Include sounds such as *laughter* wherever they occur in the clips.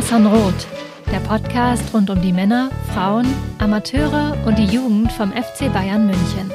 Mirsan Roth, der Podcast rund um die Männer, Frauen, Amateure und die Jugend vom FC Bayern München.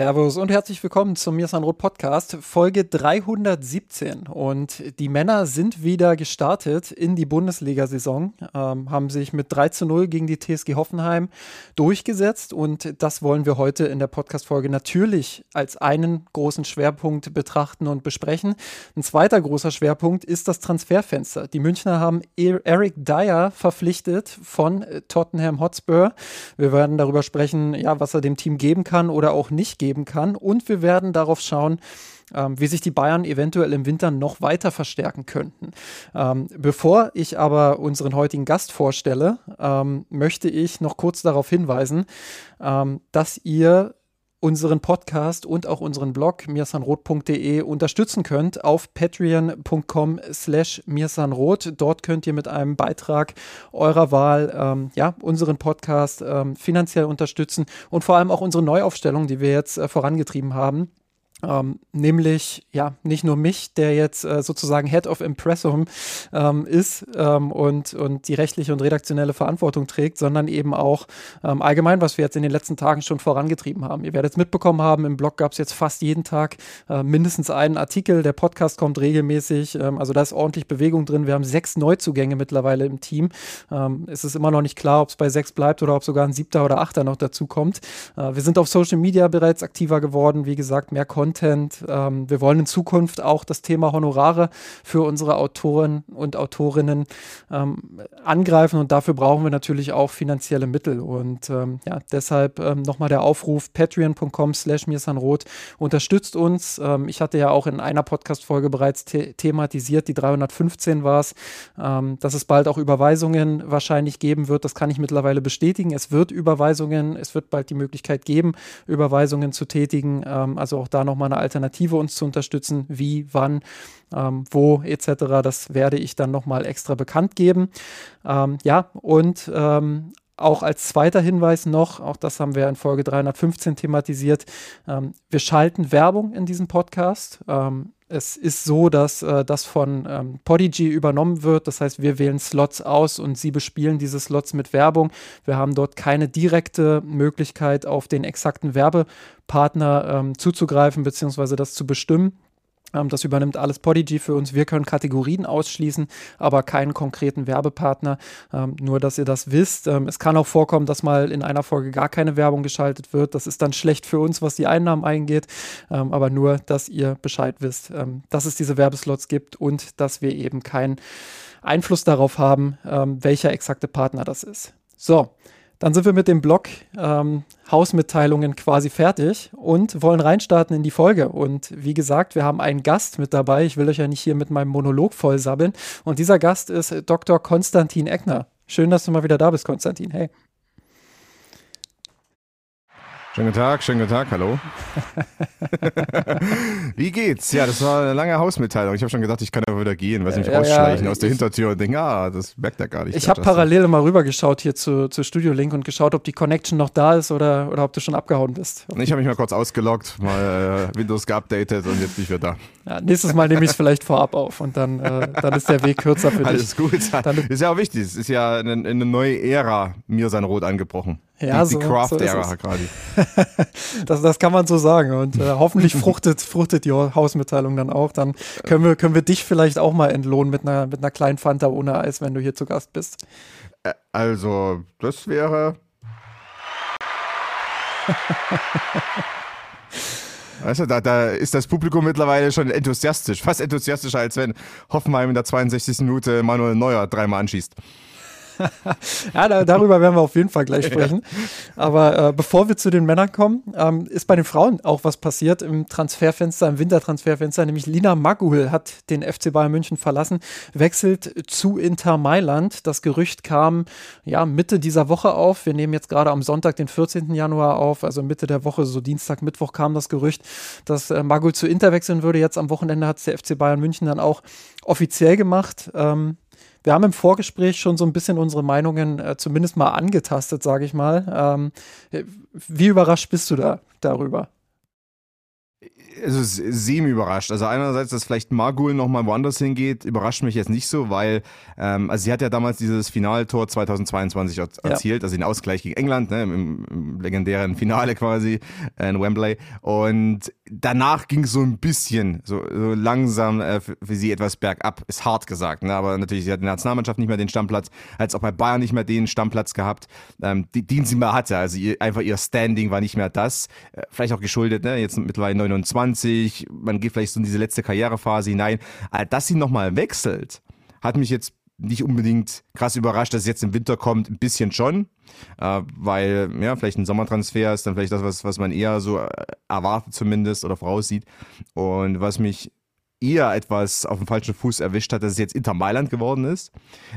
Servus und herzlich willkommen zum Mirsan Roth Podcast, Folge 317. Und die Männer sind wieder gestartet in die Bundesliga-Saison, ähm, haben sich mit 3 zu 0 gegen die TSG Hoffenheim durchgesetzt. Und das wollen wir heute in der Podcast-Folge natürlich als einen großen Schwerpunkt betrachten und besprechen. Ein zweiter großer Schwerpunkt ist das Transferfenster. Die Münchner haben e- Eric Dyer verpflichtet von Tottenham Hotspur. Wir werden darüber sprechen, ja, was er dem Team geben kann oder auch nicht geben kann. Und wir werden darauf schauen, ähm, wie sich die Bayern eventuell im Winter noch weiter verstärken könnten. Ähm, bevor ich aber unseren heutigen Gast vorstelle, ähm, möchte ich noch kurz darauf hinweisen, ähm, dass ihr unseren Podcast und auch unseren Blog mirsanrot.de unterstützen könnt auf patreon.com slash mirsanrot. Dort könnt ihr mit einem Beitrag eurer Wahl ähm, ja, unseren Podcast ähm, finanziell unterstützen und vor allem auch unsere Neuaufstellung, die wir jetzt äh, vorangetrieben haben. Ähm, nämlich ja nicht nur mich, der jetzt äh, sozusagen Head of Impressum ähm, ist ähm, und, und die rechtliche und redaktionelle Verantwortung trägt, sondern eben auch ähm, allgemein, was wir jetzt in den letzten Tagen schon vorangetrieben haben. Ihr werdet es mitbekommen haben, im Blog gab es jetzt fast jeden Tag äh, mindestens einen Artikel, der Podcast kommt regelmäßig, ähm, also da ist ordentlich Bewegung drin. Wir haben sechs Neuzugänge mittlerweile im Team. Ähm, es ist immer noch nicht klar, ob es bei sechs bleibt oder ob sogar ein siebter oder achter noch dazu kommt. Äh, wir sind auf Social Media bereits aktiver geworden, wie gesagt, mehr Content Content. Ähm, wir wollen in Zukunft auch das Thema Honorare für unsere Autoren und Autorinnen ähm, angreifen und dafür brauchen wir natürlich auch finanzielle Mittel. Und ähm, ja, deshalb ähm, nochmal der Aufruf, patreon.com slash mirsanrot unterstützt uns. Ähm, ich hatte ja auch in einer Podcast-Folge bereits the thematisiert, die 315 war es, ähm, dass es bald auch Überweisungen wahrscheinlich geben wird. Das kann ich mittlerweile bestätigen. Es wird Überweisungen, es wird bald die Möglichkeit geben, Überweisungen zu tätigen. also auch da nochmal nochmal eine Alternative uns zu unterstützen, wie, wann, ähm, wo etc. Das werde ich dann nochmal extra bekannt geben. Ähm, ja, und ähm, auch als zweiter Hinweis noch, auch das haben wir in Folge 315 thematisiert, ähm, wir schalten Werbung in diesem Podcast. Es ist so, dass äh, das von ähm, Podigy übernommen wird. Das heißt, wir wählen Slots aus und sie bespielen diese Slots mit Werbung. Wir haben dort keine direkte Möglichkeit, auf den exakten Werbepartner ähm, zuzugreifen bzw. das zu bestimmen. Ähm, das übernimmt alles Podigy für uns. Wir können Kategorien ausschließen, aber keinen konkreten Werbepartner. Ähm, nur, dass ihr das wisst. Ähm, es kann auch vorkommen, dass mal in einer Folge gar keine Werbung geschaltet wird. Das ist dann schlecht für uns, was die Einnahmen eingeht. Ähm, aber nur, dass ihr Bescheid wisst, ähm, dass es diese Werbeslots gibt und dass wir eben keinen Einfluss darauf haben, ähm, welcher exakte Partner das ist. So, dann sind wir mit dem Blog ähm, Hausmitteilungen quasi fertig und wollen reinstarten in die Folge. Und wie gesagt, wir haben einen Gast mit dabei. Ich will euch ja nicht hier mit meinem Monolog vollsabbeln. Und dieser Gast ist Dr. Konstantin Eckner. Schön, dass du mal wieder da bist, Konstantin. Hey. Schönen guten Tag, schönen guten Tag, hallo. *laughs* Wie geht's? Ja, das war eine lange Hausmitteilung. Ich habe schon gedacht, ich kann aber wieder gehen, weil sie mich ja, rausschleichen ja, aus der Hintertür und denken, ah, das merkt er gar nicht. Ich habe parallel mal rübergeschaut hier zu, zu Studio Link und geschaut, ob die Connection noch da ist oder, oder ob du schon abgehauen bist. Ich habe mich mal kurz ausgeloggt, mal äh, Windows geupdatet und jetzt bin ich wieder da. Ja, nächstes Mal nehme ich es vielleicht vorab auf und dann, äh, dann ist der Weg kürzer für *laughs* dich. Alles gut. Dann, ist ja auch wichtig. Es ist ja eine, eine neue Ära mir sein Rot angebrochen. Ja, die, so, die Craft-Ära so gerade. *laughs* das, das kann man so sagen. Und äh, hoffentlich fruchtet, fruchtet die Hausmitteilung dann auch. Dann können wir, können wir dich vielleicht auch mal entlohnen mit einer, mit einer kleinen Fanta ohne Eis, wenn du hier zu Gast bist. Also, das wäre. *laughs* Weißt du, da, da ist das Publikum mittlerweile schon enthusiastisch, fast enthusiastischer, als wenn Hoffenheim in der 62. Minute Manuel Neuer dreimal anschießt. *laughs* ja, da, darüber werden wir auf jeden Fall gleich sprechen. Ja. Aber äh, bevor wir zu den Männern kommen, ähm, ist bei den Frauen auch was passiert im Transferfenster, im Wintertransferfenster, nämlich Lina Magul hat den FC Bayern München verlassen, wechselt zu Inter Mailand. Das Gerücht kam ja Mitte dieser Woche auf. Wir nehmen jetzt gerade am Sonntag, den 14. Januar auf, also Mitte der Woche, so Dienstag, Mittwoch kam das Gerücht, dass äh, Magul zu Inter wechseln würde. Jetzt am Wochenende hat es der FC Bayern München dann auch offiziell gemacht. Ähm, wir haben im Vorgespräch schon so ein bisschen unsere Meinungen äh, zumindest mal angetastet, sage ich mal. Ähm, wie überrascht bist du da darüber? Also semi überrascht. Also einerseits, dass vielleicht Margul nochmal woanders hingeht, überrascht mich jetzt nicht so, weil ähm, also sie hat ja damals dieses Finaltor 2022 erzielt, ja. also den Ausgleich gegen England, ne, im, im legendären Finale quasi äh, in Wembley. Und danach ging es so ein bisschen, so, so langsam äh, für, für, sie etwas bergab, ist hart gesagt. Ne? Aber natürlich, sie hat in der Nationalmannschaft nicht mehr den Stammplatz, hat auch bei Bayern nicht mehr den Stammplatz gehabt, ähm, die, den sie mal hatte. Also ihr, einfach ihr Standing war nicht mehr das. Äh, vielleicht auch geschuldet, ne? jetzt mittlerweile 29, man geht vielleicht so in diese letzte Karrierephase hinein. Dass sie nochmal wechselt, hat mich jetzt nicht unbedingt krass überrascht, dass es jetzt im Winter kommt, ein bisschen schon, äh, weil ja, vielleicht ein Sommertransfer ist dann vielleicht das, was, was man eher so äh, erwartet zumindest oder voraussieht. Und was mich eher etwas auf dem falschen Fuß erwischt hat, dass es jetzt Inter Mailand geworden ist.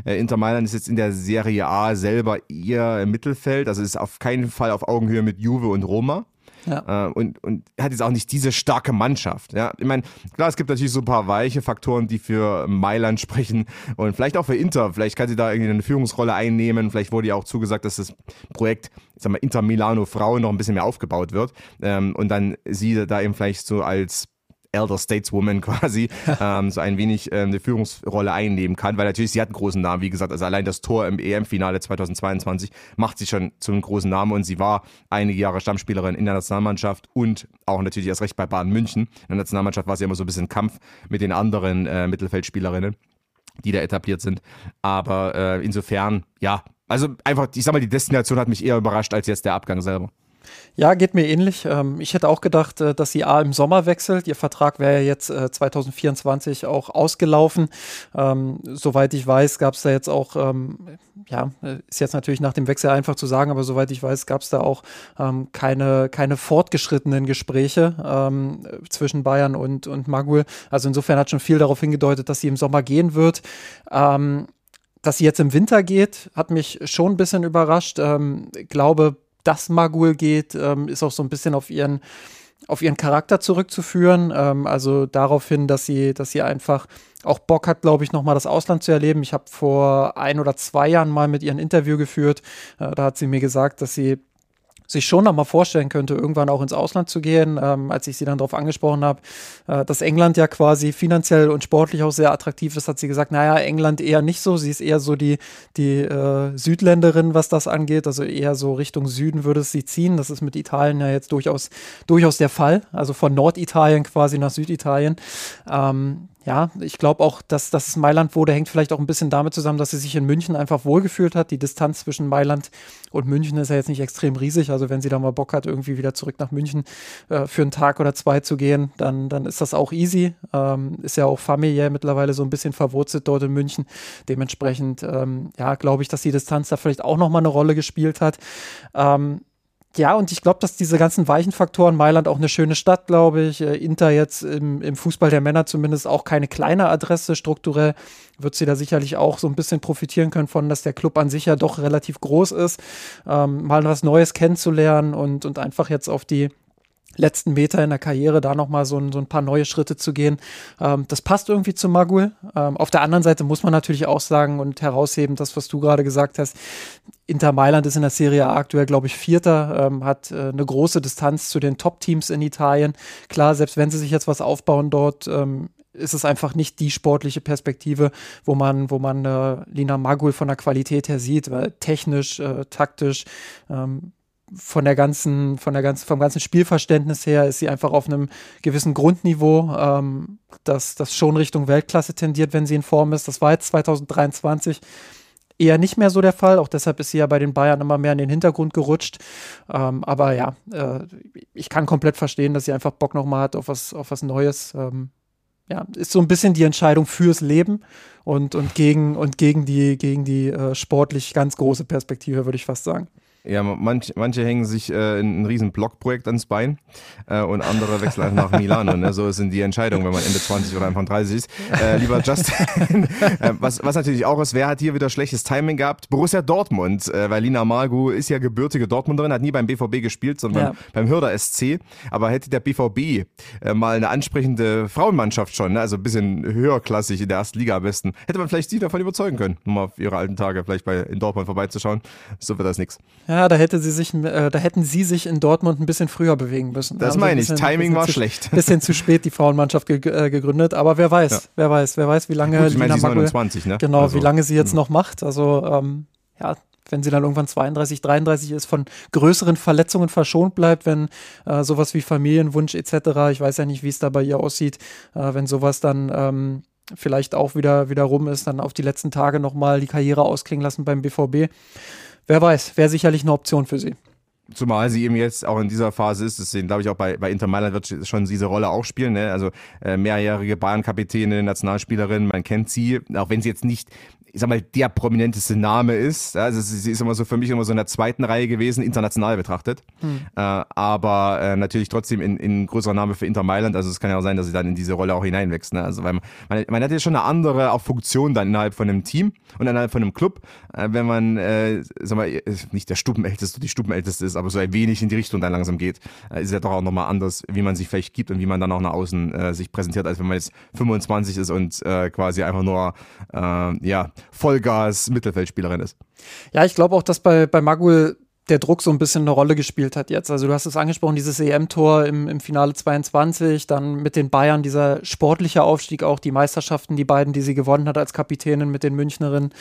Äh, Inter Mailand ist jetzt in der Serie A selber eher im Mittelfeld, also ist auf keinen Fall auf Augenhöhe mit Juve und Roma. Ja. Äh, und, und hat jetzt auch nicht diese starke Mannschaft. Ja, ich meine, klar, es gibt natürlich so ein paar weiche Faktoren, die für Mailand sprechen und vielleicht auch für Inter. Vielleicht kann sie da irgendwie eine Führungsrolle einnehmen. Vielleicht wurde ja auch zugesagt, dass das Projekt, sag mal, Inter Milano Frauen noch ein bisschen mehr aufgebaut wird. Ähm, und dann sie da eben vielleicht so als Elder Stateswoman *laughs* quasi ähm, so ein wenig ähm, eine Führungsrolle einnehmen kann, weil natürlich sie hat einen großen Namen, wie gesagt, also allein das Tor im EM-Finale 2022 macht sie schon zu einem großen Namen und sie war einige Jahre Stammspielerin in der Nationalmannschaft und auch natürlich erst recht bei Bayern München. In der Nationalmannschaft war sie immer so ein bisschen Kampf mit den anderen äh, Mittelfeldspielerinnen die da etabliert sind. Aber äh, insofern, ja, also einfach, ich sag mal, die Destination hat mich eher überrascht als jetzt der Abgang selber. Ja, geht mir ähnlich. Ähm, ich hätte auch gedacht, äh, dass sie A im Sommer wechselt. Ihr Vertrag wäre ja jetzt 2024 äh, auch ausgelaufen. Ähm, soweit ich weiß, gab es da jetzt auch, ähm, ja, äh, ist jetzt natürlich nach dem Wechsel einfach zu sagen, aber soweit ich weiß, gab es da auch keine, keine fortgeschrittenen Gespräche zwischen Bayern und, und Magul. Also insofern hat schon viel darauf hingedeutet, dass sie im Sommer gehen wird dass sie jetzt im Winter geht, hat mich schon ein bisschen überrascht. Ähm, glaube, dass Magul geht, ähm, ist auch so ein bisschen auf ihren auf ihren Charakter zurückzuführen. Ähm, also darauf hin, dass sie, dass sie einfach auch Bock hat, glaube ich, nochmal das Ausland zu erleben. Ich habe vor ein oder zwei Jahren mal mit ihr ein Interview geführt. Äh, da hat sie mir gesagt, dass sie sich schon noch mal vorstellen könnte, irgendwann auch ins Ausland zu gehen, ähm, als ich sie dann darauf angesprochen habe, äh, dass England ja quasi finanziell und sportlich auch sehr attraktiv ist, hat sie gesagt, naja, England eher nicht so, sie ist eher so die, die äh, Südländerin, was das angeht, also eher so Richtung Süden würde es sie ziehen, das ist mit Italien ja jetzt durchaus, durchaus der Fall, also von Norditalien quasi nach Süditalien. Ähm, ja, ich glaube auch, dass, dass es Mailand wurde, hängt vielleicht auch ein bisschen damit zusammen, dass sie sich in München einfach wohlgefühlt hat. Die Distanz zwischen Mailand und München ist ja jetzt nicht extrem riesig. Also wenn sie da mal Bock hat, irgendwie wieder zurück nach München äh, für einen Tag oder zwei zu gehen, dann, dann ist das auch easy. Ähm, ist ja auch familiär mittlerweile so ein bisschen verwurzelt dort in München. Dementsprechend, ähm, ja, glaube ich, dass die Distanz da vielleicht auch nochmal eine Rolle gespielt hat. Ähm, ja, und ich glaube, dass diese ganzen weichen Faktoren, Mailand auch eine schöne Stadt, glaube ich, äh, Inter jetzt im, im Fußball der Männer zumindest auch keine kleine Adresse, strukturell wird sie da sicherlich auch so ein bisschen profitieren können von, dass der Club an sich ja doch relativ groß ist, ähm, mal was Neues kennenzulernen und, und einfach jetzt auf die letzten Meter in der Karriere da nochmal so, ein, so ein paar neue Schritte zu gehen. Ähm, das passt irgendwie zu Magul. Ähm, auf der anderen Seite muss man natürlich auch sagen und herausheben, das, was du gerade gesagt hast, Inter Mailand ist in der Serie A aktuell, glaube ich, Vierter, ähm, hat äh, eine große Distanz zu den Top-Teams in Italien. Klar, selbst wenn sie sich jetzt was aufbauen dort, ähm, ist es einfach nicht die sportliche Perspektive, wo man, wo man äh, Lina Magul von der Qualität her sieht, weil technisch, äh, taktisch, ähm, von der ganzen, von der ganzen, vom ganzen Spielverständnis her ist sie einfach auf einem gewissen Grundniveau, ähm, das, das schon Richtung Weltklasse tendiert, wenn sie in Form ist. Das war jetzt 2023 eher nicht mehr so der Fall. Auch deshalb ist sie ja bei den Bayern immer mehr in den Hintergrund gerutscht. Ähm, aber ja, äh, ich kann komplett verstehen, dass sie einfach Bock nochmal hat auf was, auf was Neues. Ähm, ja, ist so ein bisschen die Entscheidung fürs Leben und, und gegen, und gegen die, gegen die äh, sportlich ganz große Perspektive, würde ich fast sagen. Ja, manch, manche hängen sich äh, ein riesen Blockprojekt ans Bein äh, und andere wechseln einfach nach *laughs* Milano. Ne? So sind die Entscheidungen, wenn man Ende 20 oder Anfang 30 ist. Äh, lieber *laughs* Justin, äh, was, was natürlich auch ist, wer hat hier wieder schlechtes Timing gehabt? Borussia Dortmund, äh, weil Lina Margu ist ja gebürtige Dortmunderin, hat nie beim BVB gespielt, sondern ja. beim Hürder SC. Aber hätte der BVB äh, mal eine ansprechende Frauenmannschaft schon, ne? also ein bisschen höherklassig in der ersten Liga am besten, hätte man vielleicht sie davon überzeugen können, mal auf ihre alten Tage vielleicht bei in Dortmund vorbeizuschauen. So wird das nichts. Ja. Ja, da hätte sie sich, äh, da hätten sie sich in Dortmund ein bisschen früher bewegen müssen. Das meine ich. Timing war zu, schlecht. *laughs* Bisschen zu spät die Frauenmannschaft ge äh, gegründet, aber wer weiß, ja. wer weiß, wer weiß, wie lange Gut, ich meine, sie ist 29, ne? Genau, also, wie lange sie jetzt mh. noch macht. Also ähm, ja, wenn sie dann irgendwann 32, 33 ist, von größeren Verletzungen verschont bleibt, wenn äh, sowas wie Familienwunsch etc., ich weiß ja nicht, wie es da bei ihr aussieht, äh, wenn sowas dann ähm, vielleicht auch wieder, wieder rum ist, dann auf die letzten Tage nochmal die Karriere ausklingen lassen beim BVB wer weiß, wäre sicherlich eine Option für sie. Zumal sie eben jetzt auch in dieser Phase ist, deswegen glaube ich auch bei, bei Inter Mailand wird schon diese Rolle auch spielen. Ne? Also äh, mehrjährige Bayern-Kapitänin, Nationalspielerin, man kennt sie, auch wenn sie jetzt nicht ich sag mal, der prominenteste Name ist. Also sie ist immer so für mich immer so in der zweiten Reihe gewesen, international betrachtet. Hm. Äh, aber äh, natürlich trotzdem in, in größerer Name für Inter Mailand. Also es kann ja auch sein, dass sie dann in diese Rolle auch hineinwächst. Ne? Also weil man, man, hat ja schon eine andere auch Funktion dann innerhalb von einem Team und innerhalb von einem Club, wenn man, äh, sag mal, nicht der Stuppenälteste, die Stuppenälteste ist, aber so ein wenig in die Richtung dann langsam geht, äh, ist ja doch auch nochmal anders, wie man sich vielleicht gibt und wie man dann auch nach außen äh, sich präsentiert, als wenn man jetzt 25 ist und äh, quasi einfach nur, äh, ja, Vollgas-Mittelfeldspielerin ist. Ja, ich glaube auch, dass bei, bei Magul der Druck so ein bisschen eine Rolle gespielt hat jetzt. Also du hast es angesprochen, dieses EM-Tor im, im Finale 22, dann mit den Bayern dieser sportliche Aufstieg, auch die Meisterschaften, die beiden, die sie gewonnen hat als Kapitänin mit den Münchnerinnen.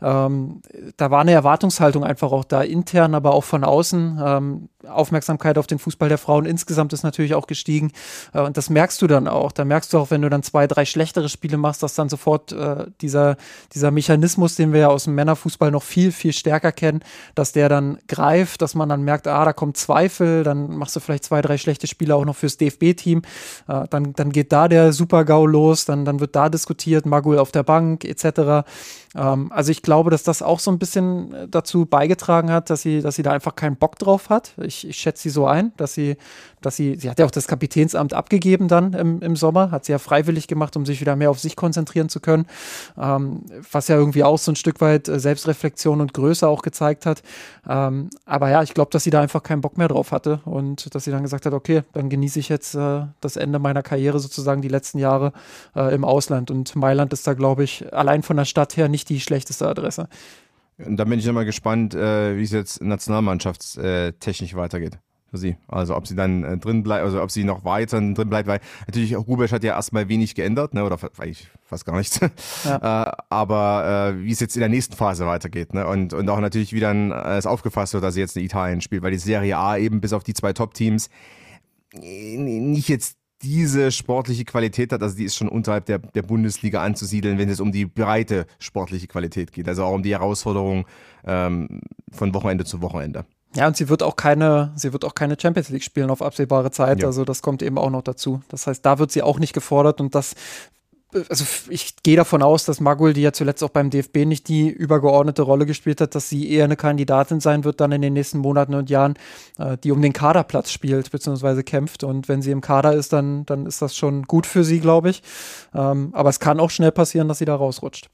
Ähm, da war eine Erwartungshaltung einfach auch da, intern, aber auch von außen. Ähm, Aufmerksamkeit auf den Fußball der Frauen insgesamt ist natürlich auch gestiegen. Äh, und das merkst du dann auch. Da merkst du auch, wenn du dann zwei, drei schlechtere Spiele machst, dass dann sofort äh, dieser, dieser Mechanismus, den wir ja aus dem Männerfußball noch viel, viel stärker kennen, dass der dann greift, dass man dann merkt, ah, da kommt Zweifel, dann machst du vielleicht zwei, drei schlechte Spiele auch noch fürs DFB-Team. Äh, dann, dann geht da der Super-GAU los, dann, dann wird da diskutiert, Magul auf der Bank etc. Ähm, also ich glaube, dass das auch so ein bisschen äh, dazu beigetragen hat, dass sie, dass sie da einfach keinen Bock drauf hat. Ich, ich schätze sie so ein, dass sie, dass sie, sie hat ja auch das Kapitänsamt abgegeben dann im, im Sommer, hat sie ja freiwillig gemacht, um sich wieder mehr auf sich konzentrieren zu können, ähm, was ja irgendwie auch so ein Stück weit äh, Selbstreflexion und Größe auch gezeigt hat. Ähm, aber ja, ich glaube, dass sie da einfach keinen Bock mehr drauf hatte und dass sie dann gesagt hat, okay, dann genieße ich jetzt äh, das Ende meiner Karriere sozusagen die letzten Jahre äh, im Ausland und Mailand ist da, glaube ich, allein von der Stadt her nicht die schlechteste Adresse. Und da bin ich immer gespannt, äh, wie es jetzt nationalmannschaftstechnisch weitergeht für sie. Also ob sie dann äh, drin bleibt, also ob sie noch weiter drin bleibt, weil natürlich Rubesch hat ja erstmal wenig geändert, ne, oder eigentlich fast gar nichts. Ja. *laughs* äh, aber äh, wie es jetzt in der nächsten Phase weitergeht, ne? Und, und auch natürlich, wie dann äh, es aufgefasst wird, dass sie jetzt in Italien spielt, weil die Serie A eben bis auf die zwei Top-Teams nicht jetzt diese sportliche Qualität hat, also die ist schon unterhalb der, der Bundesliga anzusiedeln, wenn es um die breite sportliche Qualität geht, also auch um die Herausforderung ähm, von Wochenende zu Wochenende. Ja, und sie wird auch keine, sie wird auch keine Champions League spielen auf absehbare Zeit. Ja. Also das kommt eben auch noch dazu. Das heißt, da wird sie auch nicht gefordert und das also ich gehe davon aus, dass Magul, die ja zuletzt auch beim DFB nicht die übergeordnete Rolle gespielt hat, dass sie eher eine Kandidatin sein wird dann in den nächsten Monaten und Jahren, äh, die um den Kaderplatz spielt bzw. kämpft. Und wenn sie im Kader ist, dann, dann ist das schon gut für sie, glaube ich. Ähm, aber es kann auch schnell passieren, dass sie da rausrutscht.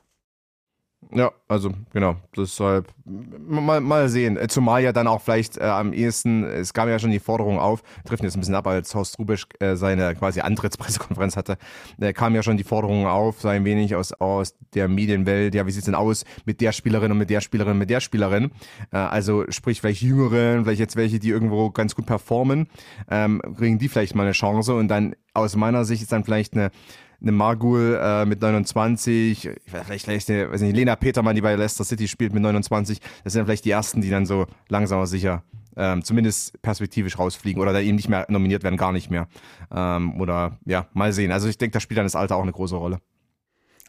Ja, also genau, deshalb mal, mal sehen. Äh, zumal ja dann auch vielleicht äh, am ehesten, es kam ja schon die Forderung auf, trifft jetzt ein bisschen ab, als Horst Rubisch äh, seine quasi Antrittspressekonferenz hatte, äh, kam ja schon die Forderung auf, so ein wenig aus, aus der Medienwelt, ja, wie sieht's denn aus mit der Spielerin und mit der Spielerin mit der Spielerin? Äh, also sprich vielleicht Jüngeren, vielleicht jetzt welche, die irgendwo ganz gut performen, ähm, kriegen die vielleicht mal eine Chance und dann aus meiner Sicht ist dann vielleicht eine eine Margul äh, mit 29, vielleicht, vielleicht eine, weiß nicht, Lena Petermann, die bei Leicester City spielt mit 29. Das sind vielleicht die ersten, die dann so langsam aber sicher ähm, zumindest perspektivisch rausfliegen oder da eben nicht mehr nominiert werden, gar nicht mehr. Ähm, oder ja, mal sehen. Also ich denke, da spielt dann das Alter auch eine große Rolle.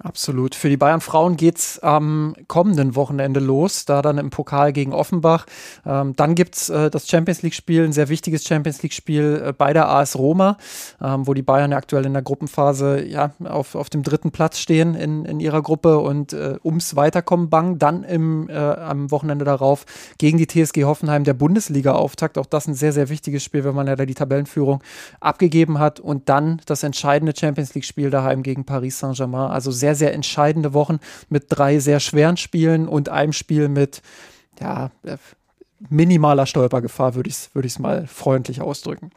Absolut. Für die Bayern Frauen geht's am kommenden Wochenende los, da dann im Pokal gegen Offenbach. Ähm, dann gibt's äh, das Champions League-Spiel, ein sehr wichtiges Champions League-Spiel äh, bei der AS Roma, ähm, wo die Bayern ja aktuell in der Gruppenphase ja, auf, auf dem dritten Platz stehen in, in ihrer Gruppe und äh, ums Weiterkommen bangen. Dann im, äh, am Wochenende darauf gegen die TSG Hoffenheim der Bundesliga-Auftakt. Auch das ein sehr, sehr wichtiges Spiel, wenn man ja da die Tabellenführung abgegeben hat. Und dann das entscheidende Champions League-Spiel daheim gegen Paris Saint-Germain. Also sehr sehr, sehr entscheidende Wochen mit drei sehr schweren Spielen und einem Spiel mit, ja, äh, minimaler Stolpergefahr, würde ich es würd mal freundlich ausdrücken.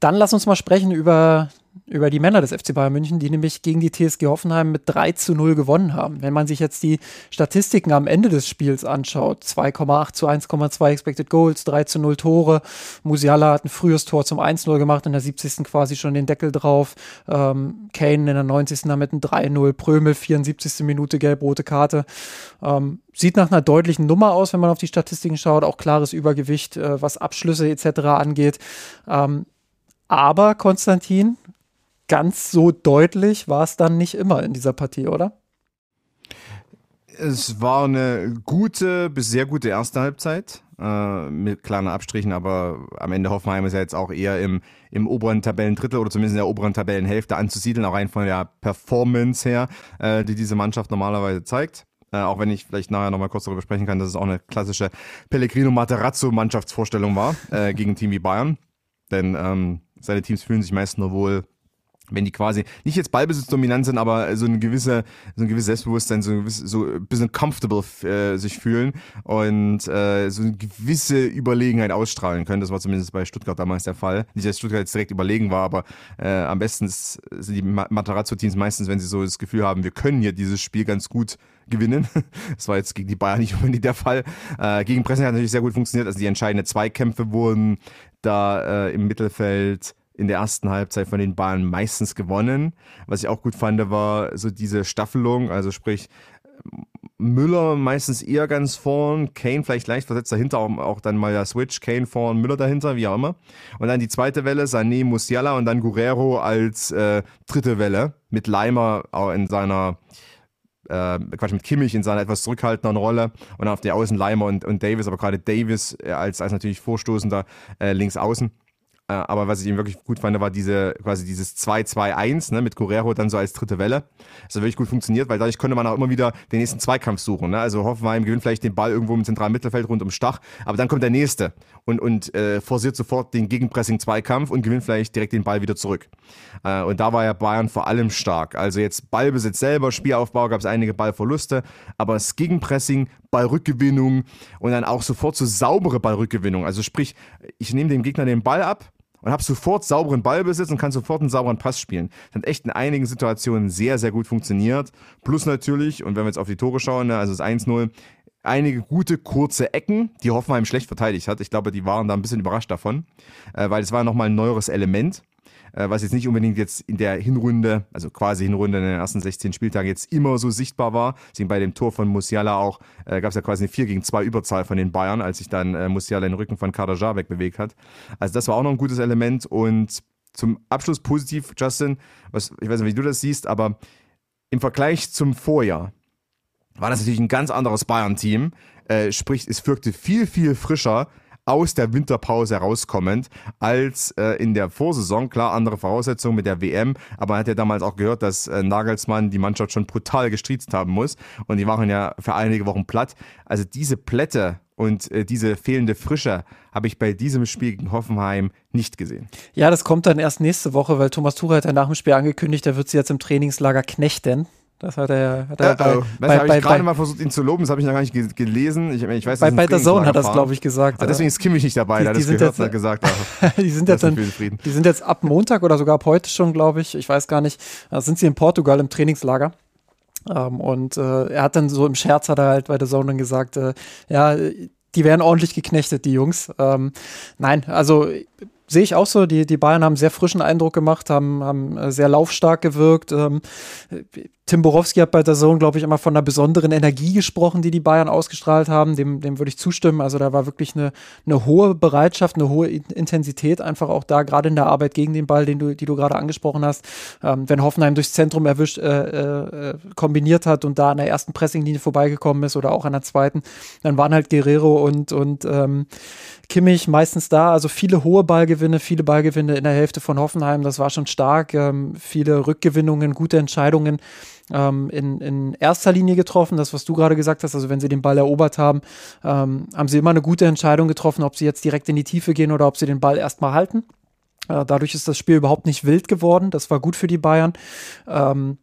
Dann lass uns mal sprechen über über die Männer des FC Bayern München, die nämlich gegen die TSG Hoffenheim mit 3 zu 0 gewonnen haben. Wenn man sich jetzt die Statistiken am Ende des Spiels anschaut, 2,8 zu 1,2 Expected Goals, 3 zu 0 Tore. Musiala hat ein frühes Tor zum 1-0 gemacht, in der 70. quasi schon den Deckel drauf. Ähm, Kane in der 90. damit ein 3-0, Prömel 74. Minute gelb-rote Karte. Ähm, sieht nach einer deutlichen Nummer aus, wenn man auf die Statistiken schaut, auch klares Übergewicht, äh, was Abschlüsse etc. angeht. Ähm, aber Konstantin, ganz so deutlich war es dann nicht immer in dieser Partie, oder? Es war eine gute bis sehr gute erste Halbzeit äh, mit kleinen Abstrichen, aber am Ende Hoffenheim ist ja jetzt auch eher im, im oberen Tabellendrittel oder zumindest in der oberen Tabellenhälfte anzusiedeln, auch rein von der Performance her, äh, die diese Mannschaft normalerweise zeigt. Äh, auch wenn ich vielleicht nachher nochmal kurz darüber sprechen kann, dass es auch eine klassische Pellegrino Materazzo Mannschaftsvorstellung war äh, gegen ein Team wie Bayern. Denn ähm, seine Teams fühlen sich meist nur wohl, wenn die quasi nicht jetzt Ballbesitzdominant sind, aber so ein gewisse, so ein gewisses Selbstbewusstsein, so ein, gewiss, so ein bisschen comfortable äh, sich fühlen und äh, so eine gewisse Überlegenheit ausstrahlen können. Das war zumindest bei Stuttgart damals der Fall. Nicht, dass Stuttgart jetzt direkt überlegen war, aber äh, am besten sind die Matarazzo-Teams meistens, wenn sie so das Gefühl haben, wir können hier dieses Spiel ganz gut gewinnen. *laughs* Das war jetzt gegen die Bayern nicht *laughs* unbedingt der Fall. Äh, gegen Pressing hat natürlich sehr gut funktioniert. Also die entscheidenden Zweikämpfe wurden da äh, im Mittelfeld in der ersten Halbzeit von den Bayern meistens gewonnen. Was ich auch gut fand, war so diese Staffelung, also sprich Müller meistens eher ganz vorn, Kane vielleicht leicht versetzt dahinter, auch, dann mal der Switch, Kane vorn, Müller dahinter, wie auch immer. Und dann die zweite Welle, Sané, Musiala und dann Guerrero als äh, dritte Welle mit Leimer auch in seiner äh, Quatsch, mit Kimmich in seiner etwas zurückhaltenden Rolle und dann auf der Außen Leimer und, und Davis, aber gerade Davis äh, als, als natürlich Vorstoßender äh, links außen. Äh, aber was ich ihm wirklich gut fand, war diese, quasi dieses 2-2-1, ne, mit Guerrero dann so als dritte Welle. Das hat wirklich gut funktioniert, weil dadurch konnte man auch immer wieder den nächsten Zweikampf suchen. Ne? Also Hoffenheim gewinnt vielleicht den Ball irgendwo im zentralen Mittelfeld rund um Stach, aber dann kommt der nächste und, und äh, forciert sofort den Gegenpressing-Zweikampf und gewinnt vielleicht direkt den Ball wieder zurück. Äh, und da war ja Bayern vor allem stark. Also jetzt Ballbesitz selber, Spielaufbau gab es einige Ballverluste, aber das Gegenpressing, Ballrückgewinnung und dann auch sofort so saubere Ballrückgewinnung. Also sprich, ich nehme dem Gegner den Ball ab, und habe sofort sauberen Ballbesitz und kann sofort einen sauberen Pass spielen. Das hat echt in einigen Situationen sehr, sehr gut funktioniert. Plus natürlich, und wenn wir jetzt auf die Tore schauen, ne, also das 1-0, einige gute kurze Ecken, die Hoffenheim schlecht verteidigt hat. Ich glaube, die waren da ein bisschen überrascht davon, äh, weil es war nochmal ein neueres Element was jetzt nicht unbedingt jetzt in der Hinrunde, also quasi Hinrunde in den ersten 16 Spieltagen jetzt immer so sichtbar war. Deswegen bei dem Tor von Musiala auch äh, gab es ja quasi eine 4 gegen 2 Überzahl von den Bayern, als sich dann äh, Musiala den Rücken von Kader Jarbeck bewegt hat. Also das war auch noch ein gutes Element und zum Abschluss positiv, Justin, was, ich weiß nicht, wie du das siehst, aber im Vergleich zum Vorjahr war das natürlich ein ganz anderes Bayern-Team. Äh, sprich, es wirkte viel, viel frischer, aus der Winterpause herauskommend als äh, in der Vorsaison. Klar, andere Voraussetzungen mit der WM, aber man hat ja damals auch gehört, dass äh, Nagelsmann die Mannschaft schon brutal gestriezt haben muss und die waren ja für einige Wochen platt. Also diese Plätte und äh, diese fehlende Frische habe ich bei diesem Spiel gegen Hoffenheim nicht gesehen. Ja, das kommt dann erst nächste Woche, weil Thomas Tuchel hat ja nach dem Spiel angekündigt, er wird sie jetzt im Trainingslager knechten. Das hat er, hat er äh, bei, oh. bei, habe ich gerade mal versucht, ihn zu loben, das habe ich noch gar nicht gelesen. Ich, ich weiß, bei bei der Zone hat er das, glaube ich, gesagt. Ah, deswegen ist Kimmich nicht dabei, die, die das gehört, jetzt, gesagt *laughs* die, sind jetzt dann, die sind jetzt ab Montag oder sogar ab heute schon, glaube ich, ich weiß gar nicht, da sind sie in Portugal im Trainingslager. Um, ähm, und äh, er hat dann so im Scherz hat er halt bei der Zone dann gesagt, äh, ja, die werden ordentlich geknechtet, die Jungs. Ähm, nein, also sehe ich auch so. Die, die Bayern haben sehr frischen Eindruck gemacht, haben, haben äh, sehr laufstark gewirkt. Ähm, Tim Borowski hat bei der Zone, glaube ich, immer von einer besonderen Energie gesprochen, die die Bayern ausgestrahlt haben. Dem, dem würde ich zustimmen. Also da war wirklich eine, eine hohe Bereitschaft, eine hohe Intensität einfach auch da, gerade in der Arbeit gegen den Ball, den du, die du gerade angesprochen hast. Ähm, wenn Hoffenheim durchs Zentrum erwischt, äh, äh, kombiniert hat und da an der ersten Pressinglinie vorbeigekommen ist oder auch an der zweiten, dann waren halt Guerrero und, und ähm, Kimmich meistens da. Also viele hohe Ballgewinne, viele Ballgewinne in der Hälfte von Hoffenheim. Das war schon stark. Ähm, viele Rückgewinnungen, gute Entscheidungen ähm, in, in erster Linie getroffen. Das, was du gerade gesagt hast, also wenn sie den Ball erobert haben, ähm, haben sie immer eine gute Entscheidung getroffen, ob sie jetzt direkt in die Tiefe gehen oder ob sie den Ball erstmal halten. Äh, dadurch ist das Spiel überhaupt nicht wild geworden. Das war gut für die Bayern. Ähm,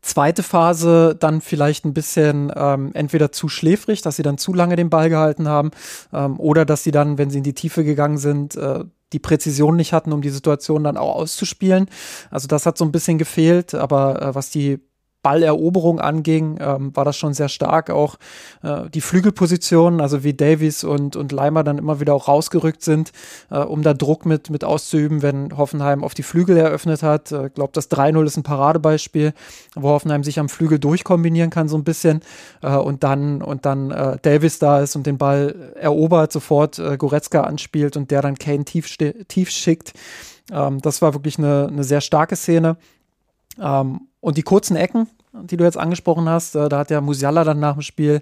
Zweite Phase dann vielleicht ein bisschen ähm, entweder zu schläfrig, dass sie dann zu lange den Ball gehalten haben, ähm, oder dass sie dann, wenn sie in die Tiefe gegangen sind, äh, die Präzision nicht hatten, um die Situation dann auch auszuspielen. Also das hat so ein bisschen gefehlt, aber äh, was die Balleroberung anging, ähm, war das schon sehr stark. Auch äh, die Flügelpositionen, also wie Davies und, und Leimer dann immer wieder auch rausgerückt sind, äh, um da Druck mit, mit auszuüben, wenn Hoffenheim auf die Flügel eröffnet hat. Ich äh, glaube, das 3-0 ist ein Paradebeispiel, wo Hoffenheim sich am Flügel durchkombinieren kann, so ein bisschen. Äh, und dann, und dann äh, Davis da ist und den Ball erobert, sofort äh, Goretzka anspielt und der dann Kane tief, tief schickt. Ähm, das war wirklich eine, eine sehr starke Szene. Ähm, und die kurzen Ecken, die du jetzt angesprochen hast, äh, da hat ja Musiala dann nach dem Spiel